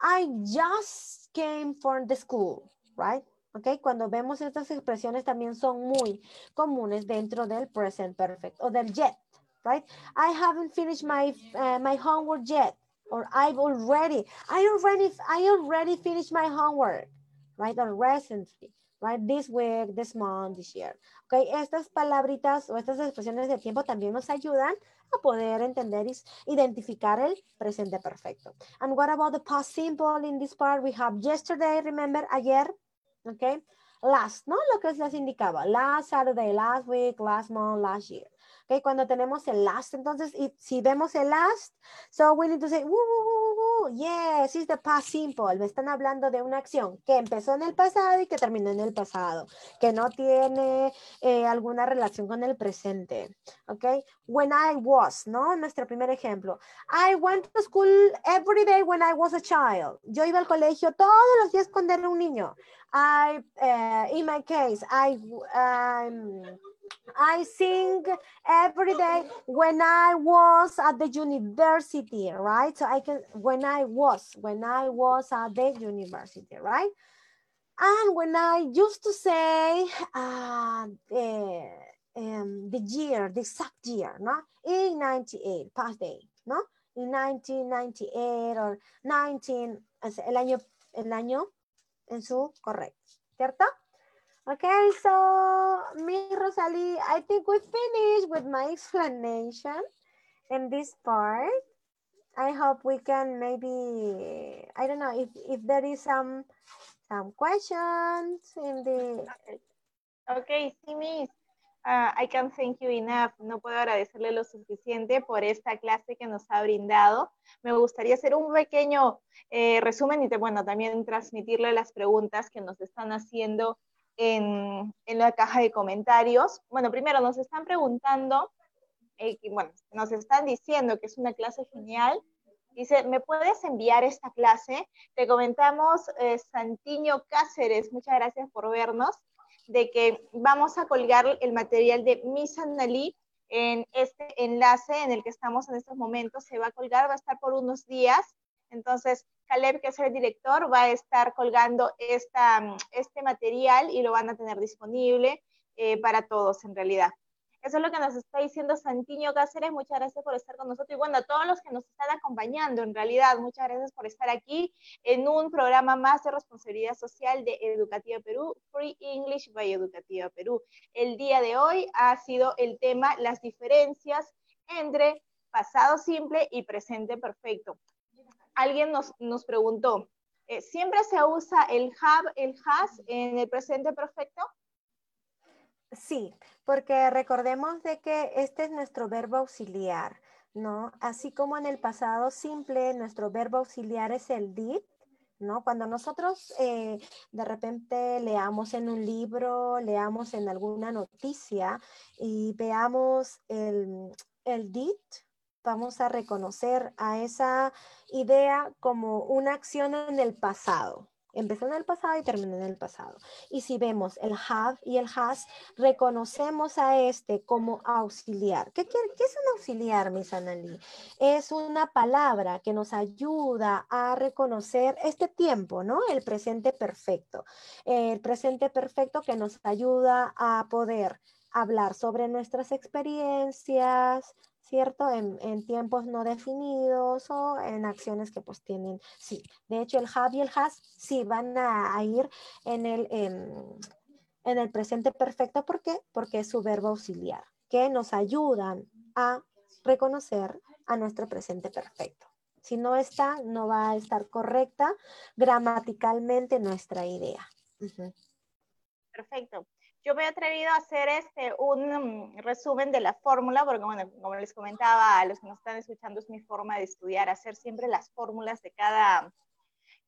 I just came from the school, right? Okay, cuando vemos estas expresiones también son muy comunes dentro del present perfect o del yet, right? I haven't finished my uh, my homework yet, or I've already, I already, I already finished my homework, right? Or recently, right? This week, this month, this year. Okay, estas palabritas o estas expresiones de tiempo también nos ayudan a poder entender y identificar el presente perfecto. And what about the past simple in this part? We have yesterday, remember, ayer, okay? Last, ¿no? Lo que les indicaba, last Saturday, last week, last month, last year. Okay, cuando tenemos el last, entonces, y si vemos el last, so we need to say, woo, woo, woo, yes, it's the past simple. Me están hablando de una acción que empezó en el pasado y que terminó en el pasado, que no tiene eh, alguna relación con el presente. Ok, when I was, ¿no? Nuestro primer ejemplo. I went to school every day when I was a child. Yo iba al colegio todos los días cuando era un niño. I, uh, in my case, I, um, I sing every day when I was at the university, right? So I can, when I was, when I was at the university, right? And when I used to say uh, the, um, the year, the exact year, no? In 98, past day, no? In 1998 or 19, el año, el año en su correcto, ¿cierto? Okay, so me, Rosalie, I think we finished with my explanation in this part. I hope we can maybe, I don't know if, if there is some, some questions in the... Okay, see, Miss. Uh, I can thank you enough. No puedo agradecerle lo suficiente por esta clase que nos ha brindado. Me gustaría hacer un pequeño eh, resumen y, te, bueno, también transmitirle las preguntas que nos están haciendo en, en, la caja de comentarios. Bueno, primero nos están preguntando, eh, bueno, nos están diciendo que es una clase genial. Dice, ¿me puedes enviar esta clase? Te comentamos, eh, Santiño Cáceres, muchas gracias por vernos, de que vamos a colgar el material de Miss Annalí en este enlace en el que estamos en estos momentos. Se va a colgar, va a estar por unos días. Entonces, Caleb, que es el director, va a estar colgando esta, este material y lo van a tener disponible eh, para todos en realidad. Eso es lo que nos está diciendo Santiño Cáceres. Muchas gracias por estar con nosotros. Y bueno, a todos los que nos están acompañando, en realidad, muchas gracias por estar aquí en un programa más de responsabilidad social de Educativa Perú, Free English by Educativa Perú. El día de hoy ha sido el tema las diferencias entre pasado simple y presente perfecto. Alguien nos, nos preguntó, eh, ¿siempre se usa el have, el has en el presente perfecto? Sí, porque recordemos de que este es nuestro verbo auxiliar, ¿no? Así como en el pasado simple, nuestro verbo auxiliar es el did, ¿no? Cuando nosotros eh, de repente leamos en un libro, leamos en alguna noticia y veamos el, el did, vamos a reconocer a esa idea como una acción en el pasado, Empezó en el pasado y terminó en el pasado. Y si vemos el have y el has, reconocemos a este como auxiliar. ¿Qué, qué, es un auxiliar, Miss Annalí? Es una palabra que nos ayuda a reconocer este tiempo, ¿no? El presente perfecto. El presente perfecto que nos ayuda a poder hablar sobre nuestras experiencias, ¿cierto? En, tiempos no definidos o en acciones que pues tienen, sí. De hecho, el have y el has sí van a, ir en el, en, el presente perfecto. ¿Por qué? Porque es su verbo auxiliar, que nos ayudan a reconocer a nuestro presente perfecto. Si no está, no va a estar correcta gramaticalmente nuestra idea. Perfecto yo me he atrevido a hacer este, un mm, resumen de la fórmula, porque bueno, como les comentaba a los que nos están escuchando, es mi forma de estudiar, hacer siempre las fórmulas de cada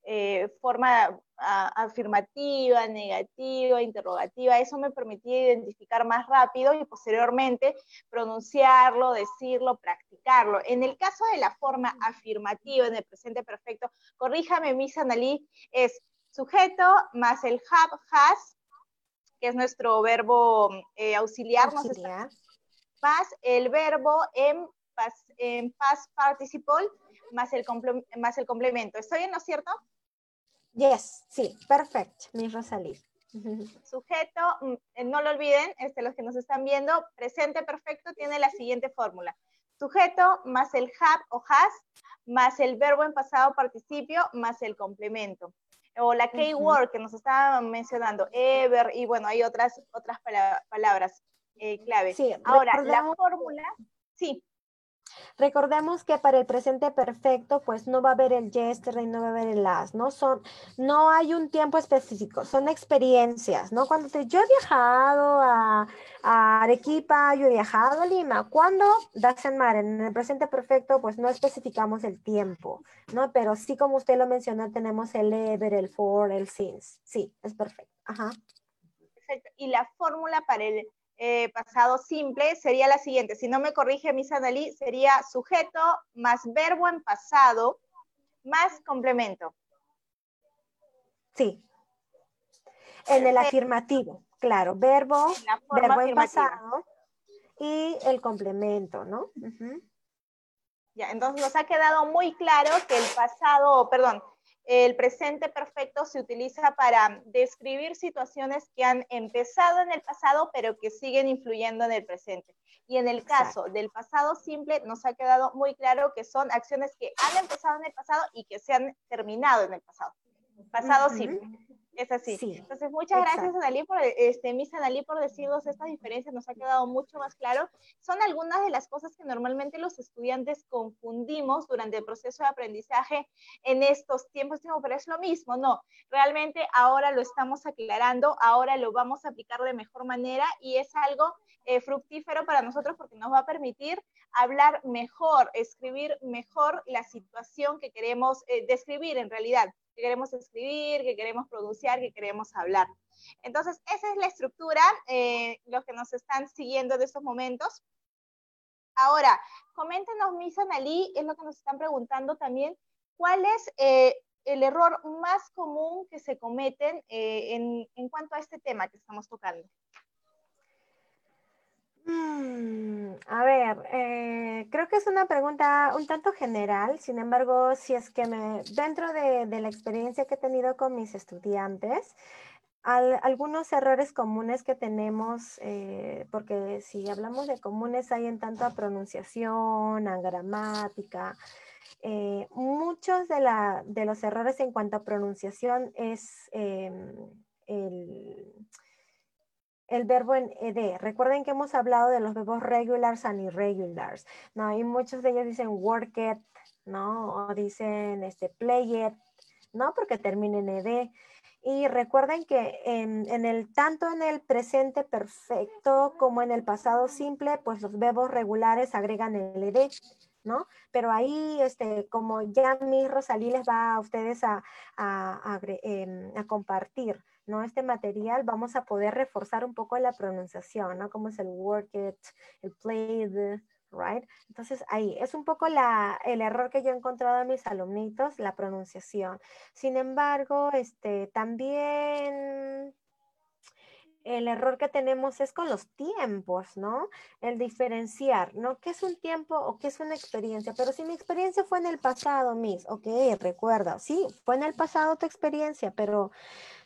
eh, forma afirmativa, negativa, interrogativa. Eso me permitía identificar más rápido y posteriormente pronunciarlo, decirlo, practicarlo. En el caso de la forma afirmativa en el presente perfecto, corríjame, Miss Analí, es sujeto más el have, has, que es nuestro verbo eh, auxiliar, más el verbo en, past participle más el, más el complemento. ¿Estoy bien, no es cierto? Yes, sí, perfecto, mi Rosalí. Sujeto, mm, eh, no lo olviden, este, los que nos están viendo, presente perfecto tiene la siguiente fórmula. Sujeto más el have o has más el verbo en pasado participio más el complemento o la keyword que nos estaba mencionando, ever, y bueno, hay otras, otras palabras eh, clave. Sí, Ahora, la fórmula, sí. Recordemos que para el presente perfecto, pues no va a haber el yesterday, no va a haber el last, ¿no? Son, no hay un tiempo específico, son experiencias, ¿no? Cuando te, yo he viajado a, Arequipa, yo he viajado a Lima, ¿cuándo? en mar, en el presente perfecto, pues no especificamos el tiempo, ¿no? Pero sí, como usted lo mencionó, tenemos el ever, el for, el since. Sí, es perfecto. Ajá. Perfecto. Y la fórmula para el eh, pasado simple sería la siguiente. Si no me corrige mi Sanalí, sería sujeto más verbo en pasado más complemento. Sí. En el afirmativo, claro. Verbo, verbo en pasado y el complemento, ¿no? Ya, entonces nos ha quedado muy claro que el pasado, perdón, el presente perfecto se utiliza para describir situaciones que han empezado en el pasado, pero que siguen influyendo en el presente. Y en el caso del pasado simple, nos ha quedado muy claro que son acciones que han empezado en el pasado y que se han terminado en el pasado. Pasado simple. Es así. Entonces, muchas gracias, Analí, por, este, Miss Analí, por decirnos estas diferencias, nos ha quedado mucho más claro. Son algunas de las cosas que normalmente los estudiantes confundimos durante el proceso de aprendizaje en estos tiempos, pero es lo mismo, no. Realmente ahora lo estamos aclarando, ahora lo vamos a aplicar de mejor manera y es algo eh, fructífero para nosotros porque nos va a permitir hablar mejor, escribir mejor la situación que queremos eh, describir en realidad que queremos escribir, que queremos pronunciar, que queremos hablar. Entonces, esa es la estructura, eh, los que nos están siguiendo de estos momentos. Ahora, coméntenos, Miss Analí, es lo que nos están preguntando también, ¿cuál es eh, el error más común que se cometen eh, en, en cuanto a este tema que estamos tocando? Mm, a ver, eh, creo que es una pregunta un tanto general, sin embargo, si es que me, dentro de, la experiencia que he tenido con mis estudiantes, algunos errores comunes que tenemos, eh, porque si hablamos de comunes hay en tanto a pronunciación, a gramática, eh, muchos de, la, de, los errores en cuanto a pronunciación es em, el el verbo en ed. Recuerden que hemos hablado de los verbos regulars and irregulars, ¿no? Y muchos de ellos dicen work it, ¿no? O dicen este, play it, ¿no? Porque termina en ed. Y recuerden que en, el, tanto en el presente perfecto como en el pasado simple, pues los verbos regulares agregan el ed, ¿no? Pero ahí, este, como ya mi Rosalí les va a ustedes a, a, a em, compartir ¿no? Este material vamos a poder reforzar un poco la pronunciación, ¿no? Como es el work it, el play it, right? Entonces ahí es un poco la, el error que yo he encontrado en mis alumnitos, la pronunciación. Sin embargo, este, también el error que tenemos es con los tiempos, ¿no? El diferenciar, ¿no? ¿Qué es un tiempo o qué es una experiencia? Pero si mi experiencia fue en el pasado, Miss, ok, recuerda, sí, fue en el pasado tu experiencia, pero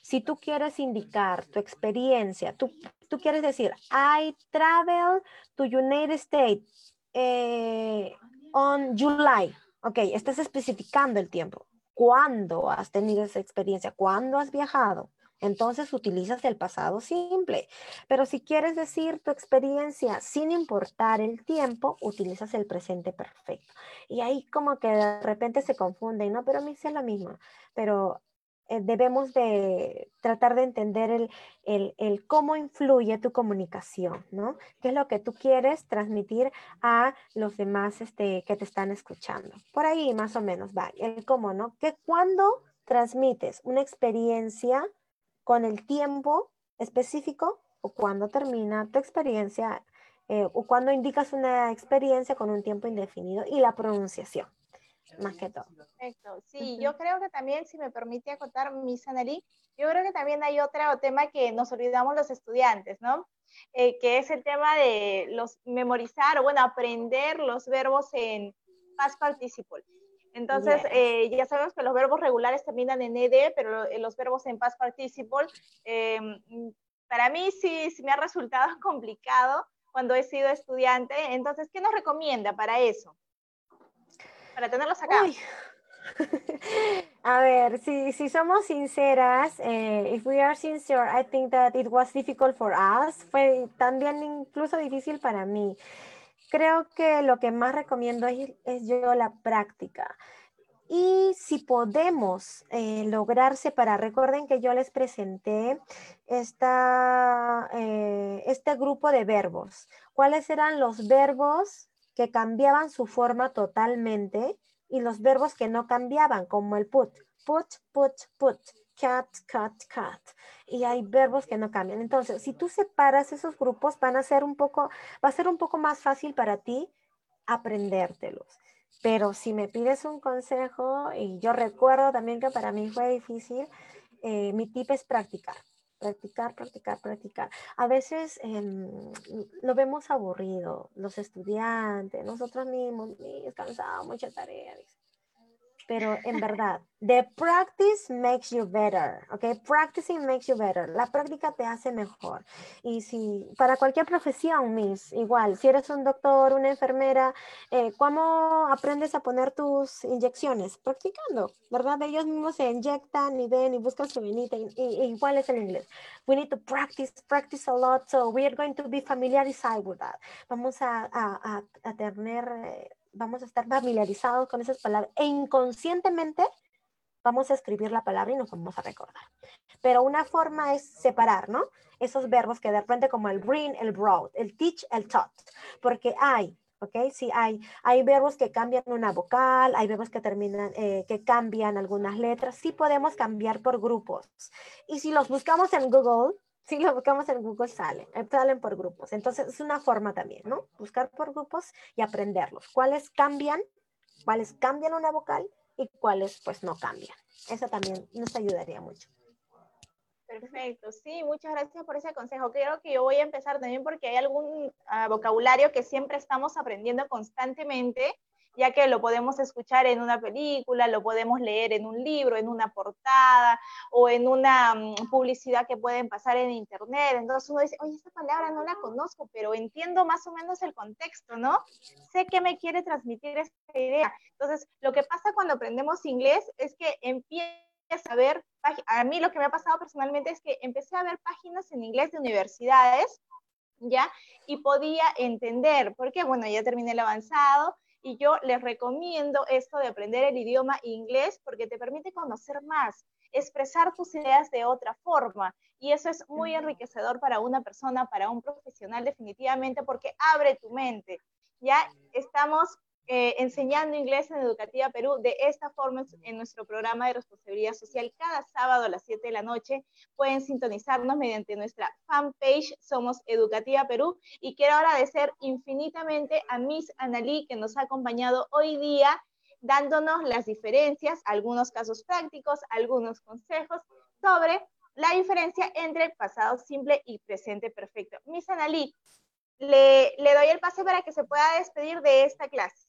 si tú quieres indicar tu experiencia, tú, tú quieres decir, I travel to United States eh, on July, ok, estás especificando el tiempo. ¿Cuándo has tenido esa experiencia? ¿Cuándo has viajado? Entonces utilizas el pasado simple. Pero si quieres decir tu experiencia sin importar el tiempo, utilizas el presente perfecto. Y ahí como que de repente se confunden, ¿no? Pero mí es lo mismo. Pero eh, debemos de tratar de entender el, el, cómo influye tu comunicación, ¿no? ¿Qué es lo que tú quieres transmitir a los demás este, que te están escuchando? Por ahí más o menos va, el cómo, ¿no? Que cuando transmites una experiencia con el tiempo específico o cuando termina tu experiencia eh, o cuando indicas una experiencia con un tiempo indefinido y la pronunciación, más que todo. Perfecto. Sí, yo creo que también, si me permite acotar, mi Sanelí, yo creo que también hay otro tema que nos olvidamos los estudiantes, ¿no? Eh, que es el tema de los memorizar o, bueno, aprender los verbos en past participle. Entonces, eh, ya sabemos que los verbos regulares terminan en ed, pero eh, los verbos en past participle, em, para mí sí, sí me ha resultado complicado cuando he sido estudiante. Entonces, ¿qué nos recomienda para eso? Para tenerlos acá. A ver, si, si somos sinceras, eh, if we are sincere, I think that it was difficult for us. Fue también incluso difícil para mí. Creo que lo que más recomiendo es, yo la práctica. Y si podemos eh, lograr recuerden que yo les presenté esta, eh, este grupo de verbos. ¿Cuáles eran los verbos que cambiaban su forma totalmente y los verbos que no cambiaban, como el put? Put, put, put cat, cat, cat. Y hay verbos que no cambian. Entonces, si tú separas esos grupos, van a ser un poco, va a ser un poco más fácil para ti aprendértelos. Pero si me pides un consejo, y yo recuerdo también que para mí fue difícil, eh, mi tip es practicar. Practicar, practicar, practicar. A veces em, lo vemos aburrido, los estudiantes, nosotros mismos, cansados, mucha tarea pero en verdad, the practice makes you better, ¿ok? Practicing makes you better. La práctica te hace mejor. Y si, para cualquier profesión, Miss, igual, si eres un doctor, una enfermera, eh, ¿cómo aprendes a poner tus inyecciones? Practicando, ¿verdad? Ellos mismos se inyectan y ven y buscan su venita. Y, igual es el inglés. We need to practice, practice a lot, so we are going to be familiarized with that. Vamos a, a, a, tener... Eh, vamos a estar familiarizados con esas palabras e inconscientemente vamos a escribir la palabra y nos vamos a recordar. Pero una forma es separar, ¿no? Esos verbos que de repente como el bring, el brought, el teach, el taught, porque hay, ¿ok? Sí, hay, hay verbos que cambian una vocal, hay verbos que terminan, eh, que cambian algunas letras, sí podemos cambiar por grupos. Y si los buscamos en Google, si lo buscamos en Google salen, eh, salen por grupos. Entonces es una forma también, ¿no? Buscar por grupos y aprenderlos. ¿Cuáles cambian? ¿Cuáles cambian una vocal? Y cuáles pues no cambian. Eso también nos ayudaría mucho. Perfecto, sí, muchas gracias por ese consejo. Creo que yo voy a empezar también porque hay algún ah, vocabulario que siempre estamos aprendiendo constantemente ya que lo podemos escuchar en una película, lo podemos leer en un libro, en una portada o en una mm, publicidad que pueden pasar en internet. Entonces uno dice, oye, esta palabra no la conozco, pero entiendo más o menos el contexto, ¿no? Sé que me quiere transmitir esta idea. Entonces, lo que pasa cuando aprendemos inglés es que empieza a ver, a mí lo que me ha pasado personalmente es que empecé a ver páginas en inglés de universidades, ¿ya? Y podía entender, porque bueno, ya terminé el avanzado y yo les recomiendo esto de aprender el idioma inglés porque te permite conocer más, expresar tus ideas de otra forma. Y eso es muy enriquecedor para una persona, para un profesional definitivamente, porque abre tu mente. Ya estamos eh, enseñando inglés en Educativa Perú de esta forma en nuestro programa de responsabilidad social cada sábado a las 7 de la noche. Pueden sintonizarnos mediante nuestra fanpage Somos Educativa Perú y quiero agradecer infinitamente a Miss Analí que nos ha acompañado hoy día dándonos las diferencias, algunos casos prácticos, algunos consejos sobre la diferencia entre pasado simple y presente perfecto. Miss Analí, le, le doy el pase para que se pueda despedir de esta clase.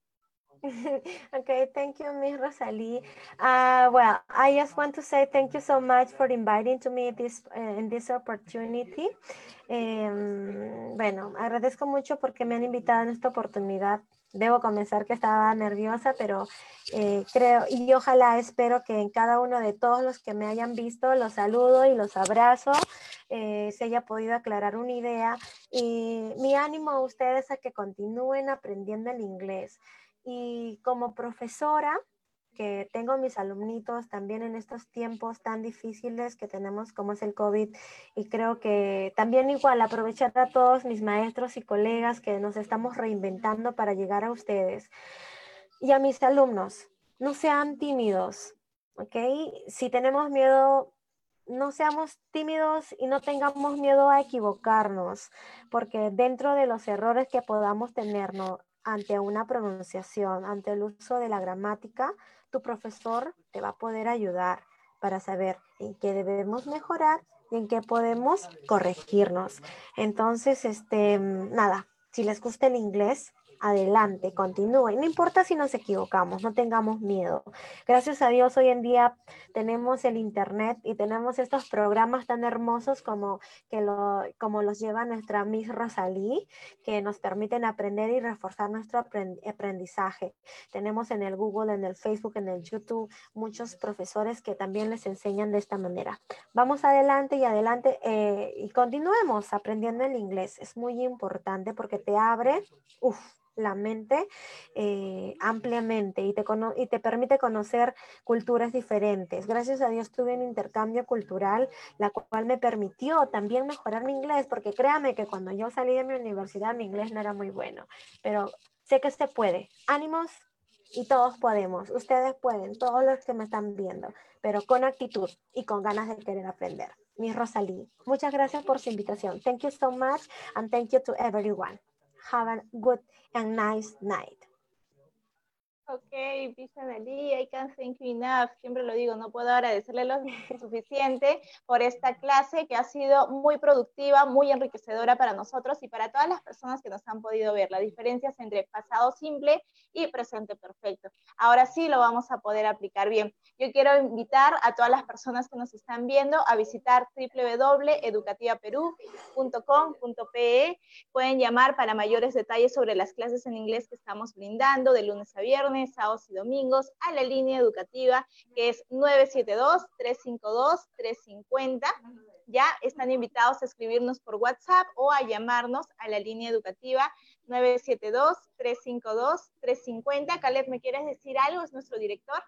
okay, thank you, Miss Rosalie. Uh, well, I just want to say thank you so much for inviting to me this uh, in this opportunity. Um, bueno, agradezco mucho porque me han invitado en esta oportunidad. Debo comenzar que estaba nerviosa, pero eh, creo y ojalá espero que en cada uno de todos los que me hayan visto los saludo y los abrazo, eh, se haya podido aclarar una idea y mi ánimo a ustedes a que continúen aprendiendo el inglés. Y como profesora, que tengo mis alumnitos también en estos tiempos tan difíciles que tenemos como es el COVID y creo que también igual aprovechar a todos mis maestros y colegas que nos estamos reinventando para llegar a ustedes y a mis alumnos, no sean tímidos, ¿ok? Si tenemos miedo, no seamos tímidos y no tengamos miedo a equivocarnos, porque dentro de los errores que podamos tener, ¿no? Ante una pronunciación, ante el uso de la gramática, tu profesor te va a poder ayudar para saber en qué debemos mejorar y en qué podemos corregirnos. Entonces, este, nada, si les gusta el inglés, adelante, continúen. No importa si nos equivocamos, no tengamos miedo. Gracias a Dios hoy en día tenemos el Internet y tenemos estos programas tan hermosos como, que lo, como los lleva nuestra Miss Rosalí, que nos permiten aprender y reforzar nuestro aprendizaje. Tenemos en el Google, en el Facebook, en el YouTube muchos profesores que también les enseñan de esta manera. Vamos adelante y adelante eh, y continuemos aprendiendo el inglés. Es muy importante porque te abre, uff, la mente eh, ampliamente y te, y te permite conocer culturas diferentes. Gracias a Dios tuve un intercambio cultural, la cual me permitió también mejorar mi inglés, porque créame que cuando yo salí de mi universidad mi inglés no era muy bueno, pero sé que se puede. Ánimos y todos podemos, ustedes pueden, todos los que me están viendo, pero con actitud y con ganas de querer aprender. Mi Rosalí, muchas gracias por su invitación. Thank you so much and thank you to everyone. Have a good and nice night. Ok, Pisa I can't thank you enough. Siempre lo digo, no puedo agradecerle lo suficiente por esta clase que ha sido muy productiva, muy enriquecedora para nosotros y para todas las personas que nos han podido ver. Las diferencias entre pasado simple y presente perfecto. Ahora sí lo vamos a poder aplicar bien. Yo quiero invitar a todas las personas que nos están viendo a visitar www.educativaperú.com.pe. Pueden llamar para mayores detalles sobre las clases en inglés que estamos brindando de lunes a viernes sábados y domingos a la línea educativa que es 972-352-350. Ya están invitados a escribirnos por WhatsApp o a llamarnos a la línea educativa 972-352-350. Caleb, ¿me quieres decir algo? Es nuestro director.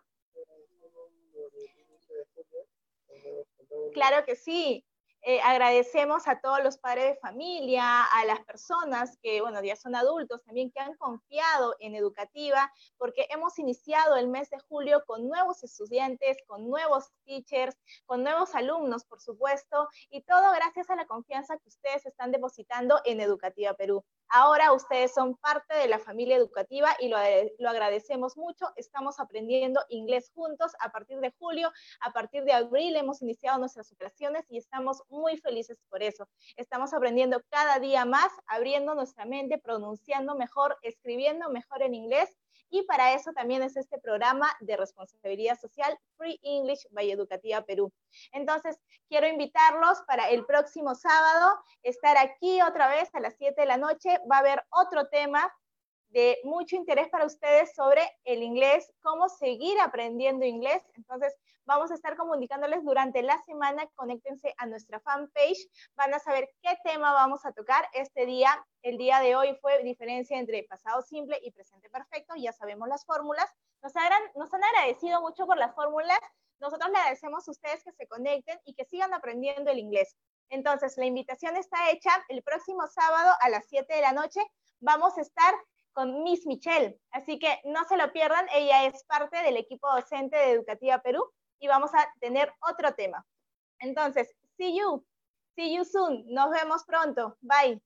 Claro que sí. Eh, agradecemos a todos los padres de familia, a las personas que, bueno, ya son adultos también, que han confiado en Educativa, porque hemos iniciado el mes de julio con nuevos estudiantes, con nuevos teachers, con nuevos alumnos, por supuesto, y todo gracias a la confianza que ustedes están depositando en Educativa Perú. Ahora ustedes son parte de la familia educativa y lo, lo agradecemos mucho. Estamos aprendiendo inglés juntos a partir de julio, a partir de abril hemos iniciado nuestras operaciones y estamos muy felices por eso. Estamos aprendiendo cada día más, abriendo nuestra mente, pronunciando mejor, escribiendo mejor en inglés y para eso también es este programa de responsabilidad social Free English by Educativa Perú. Entonces, quiero invitarlos para el próximo sábado estar aquí otra vez a las 7 de la noche. Va a haber otro tema de mucho interés para ustedes sobre el inglés, cómo seguir aprendiendo inglés. Entonces, vamos a estar comunicándoles durante la semana. Conéctense a nuestra fanpage. Van a saber qué tema vamos a tocar este día. El día de hoy fue diferencia entre pasado simple y presente perfecto. Ya sabemos las fórmulas. Nos, nos han agradecido mucho por las fórmulas. Nosotros le agradecemos a ustedes que se conecten y que sigan aprendiendo el inglés. Entonces, la invitación está hecha el próximo sábado a las 7 de la noche. Vamos a estar con Miss Michelle. Así que no se lo pierdan, ella es parte del equipo docente de Educativa Perú y vamos a tener otro tema. Entonces, see you, see you soon, nos vemos pronto, bye.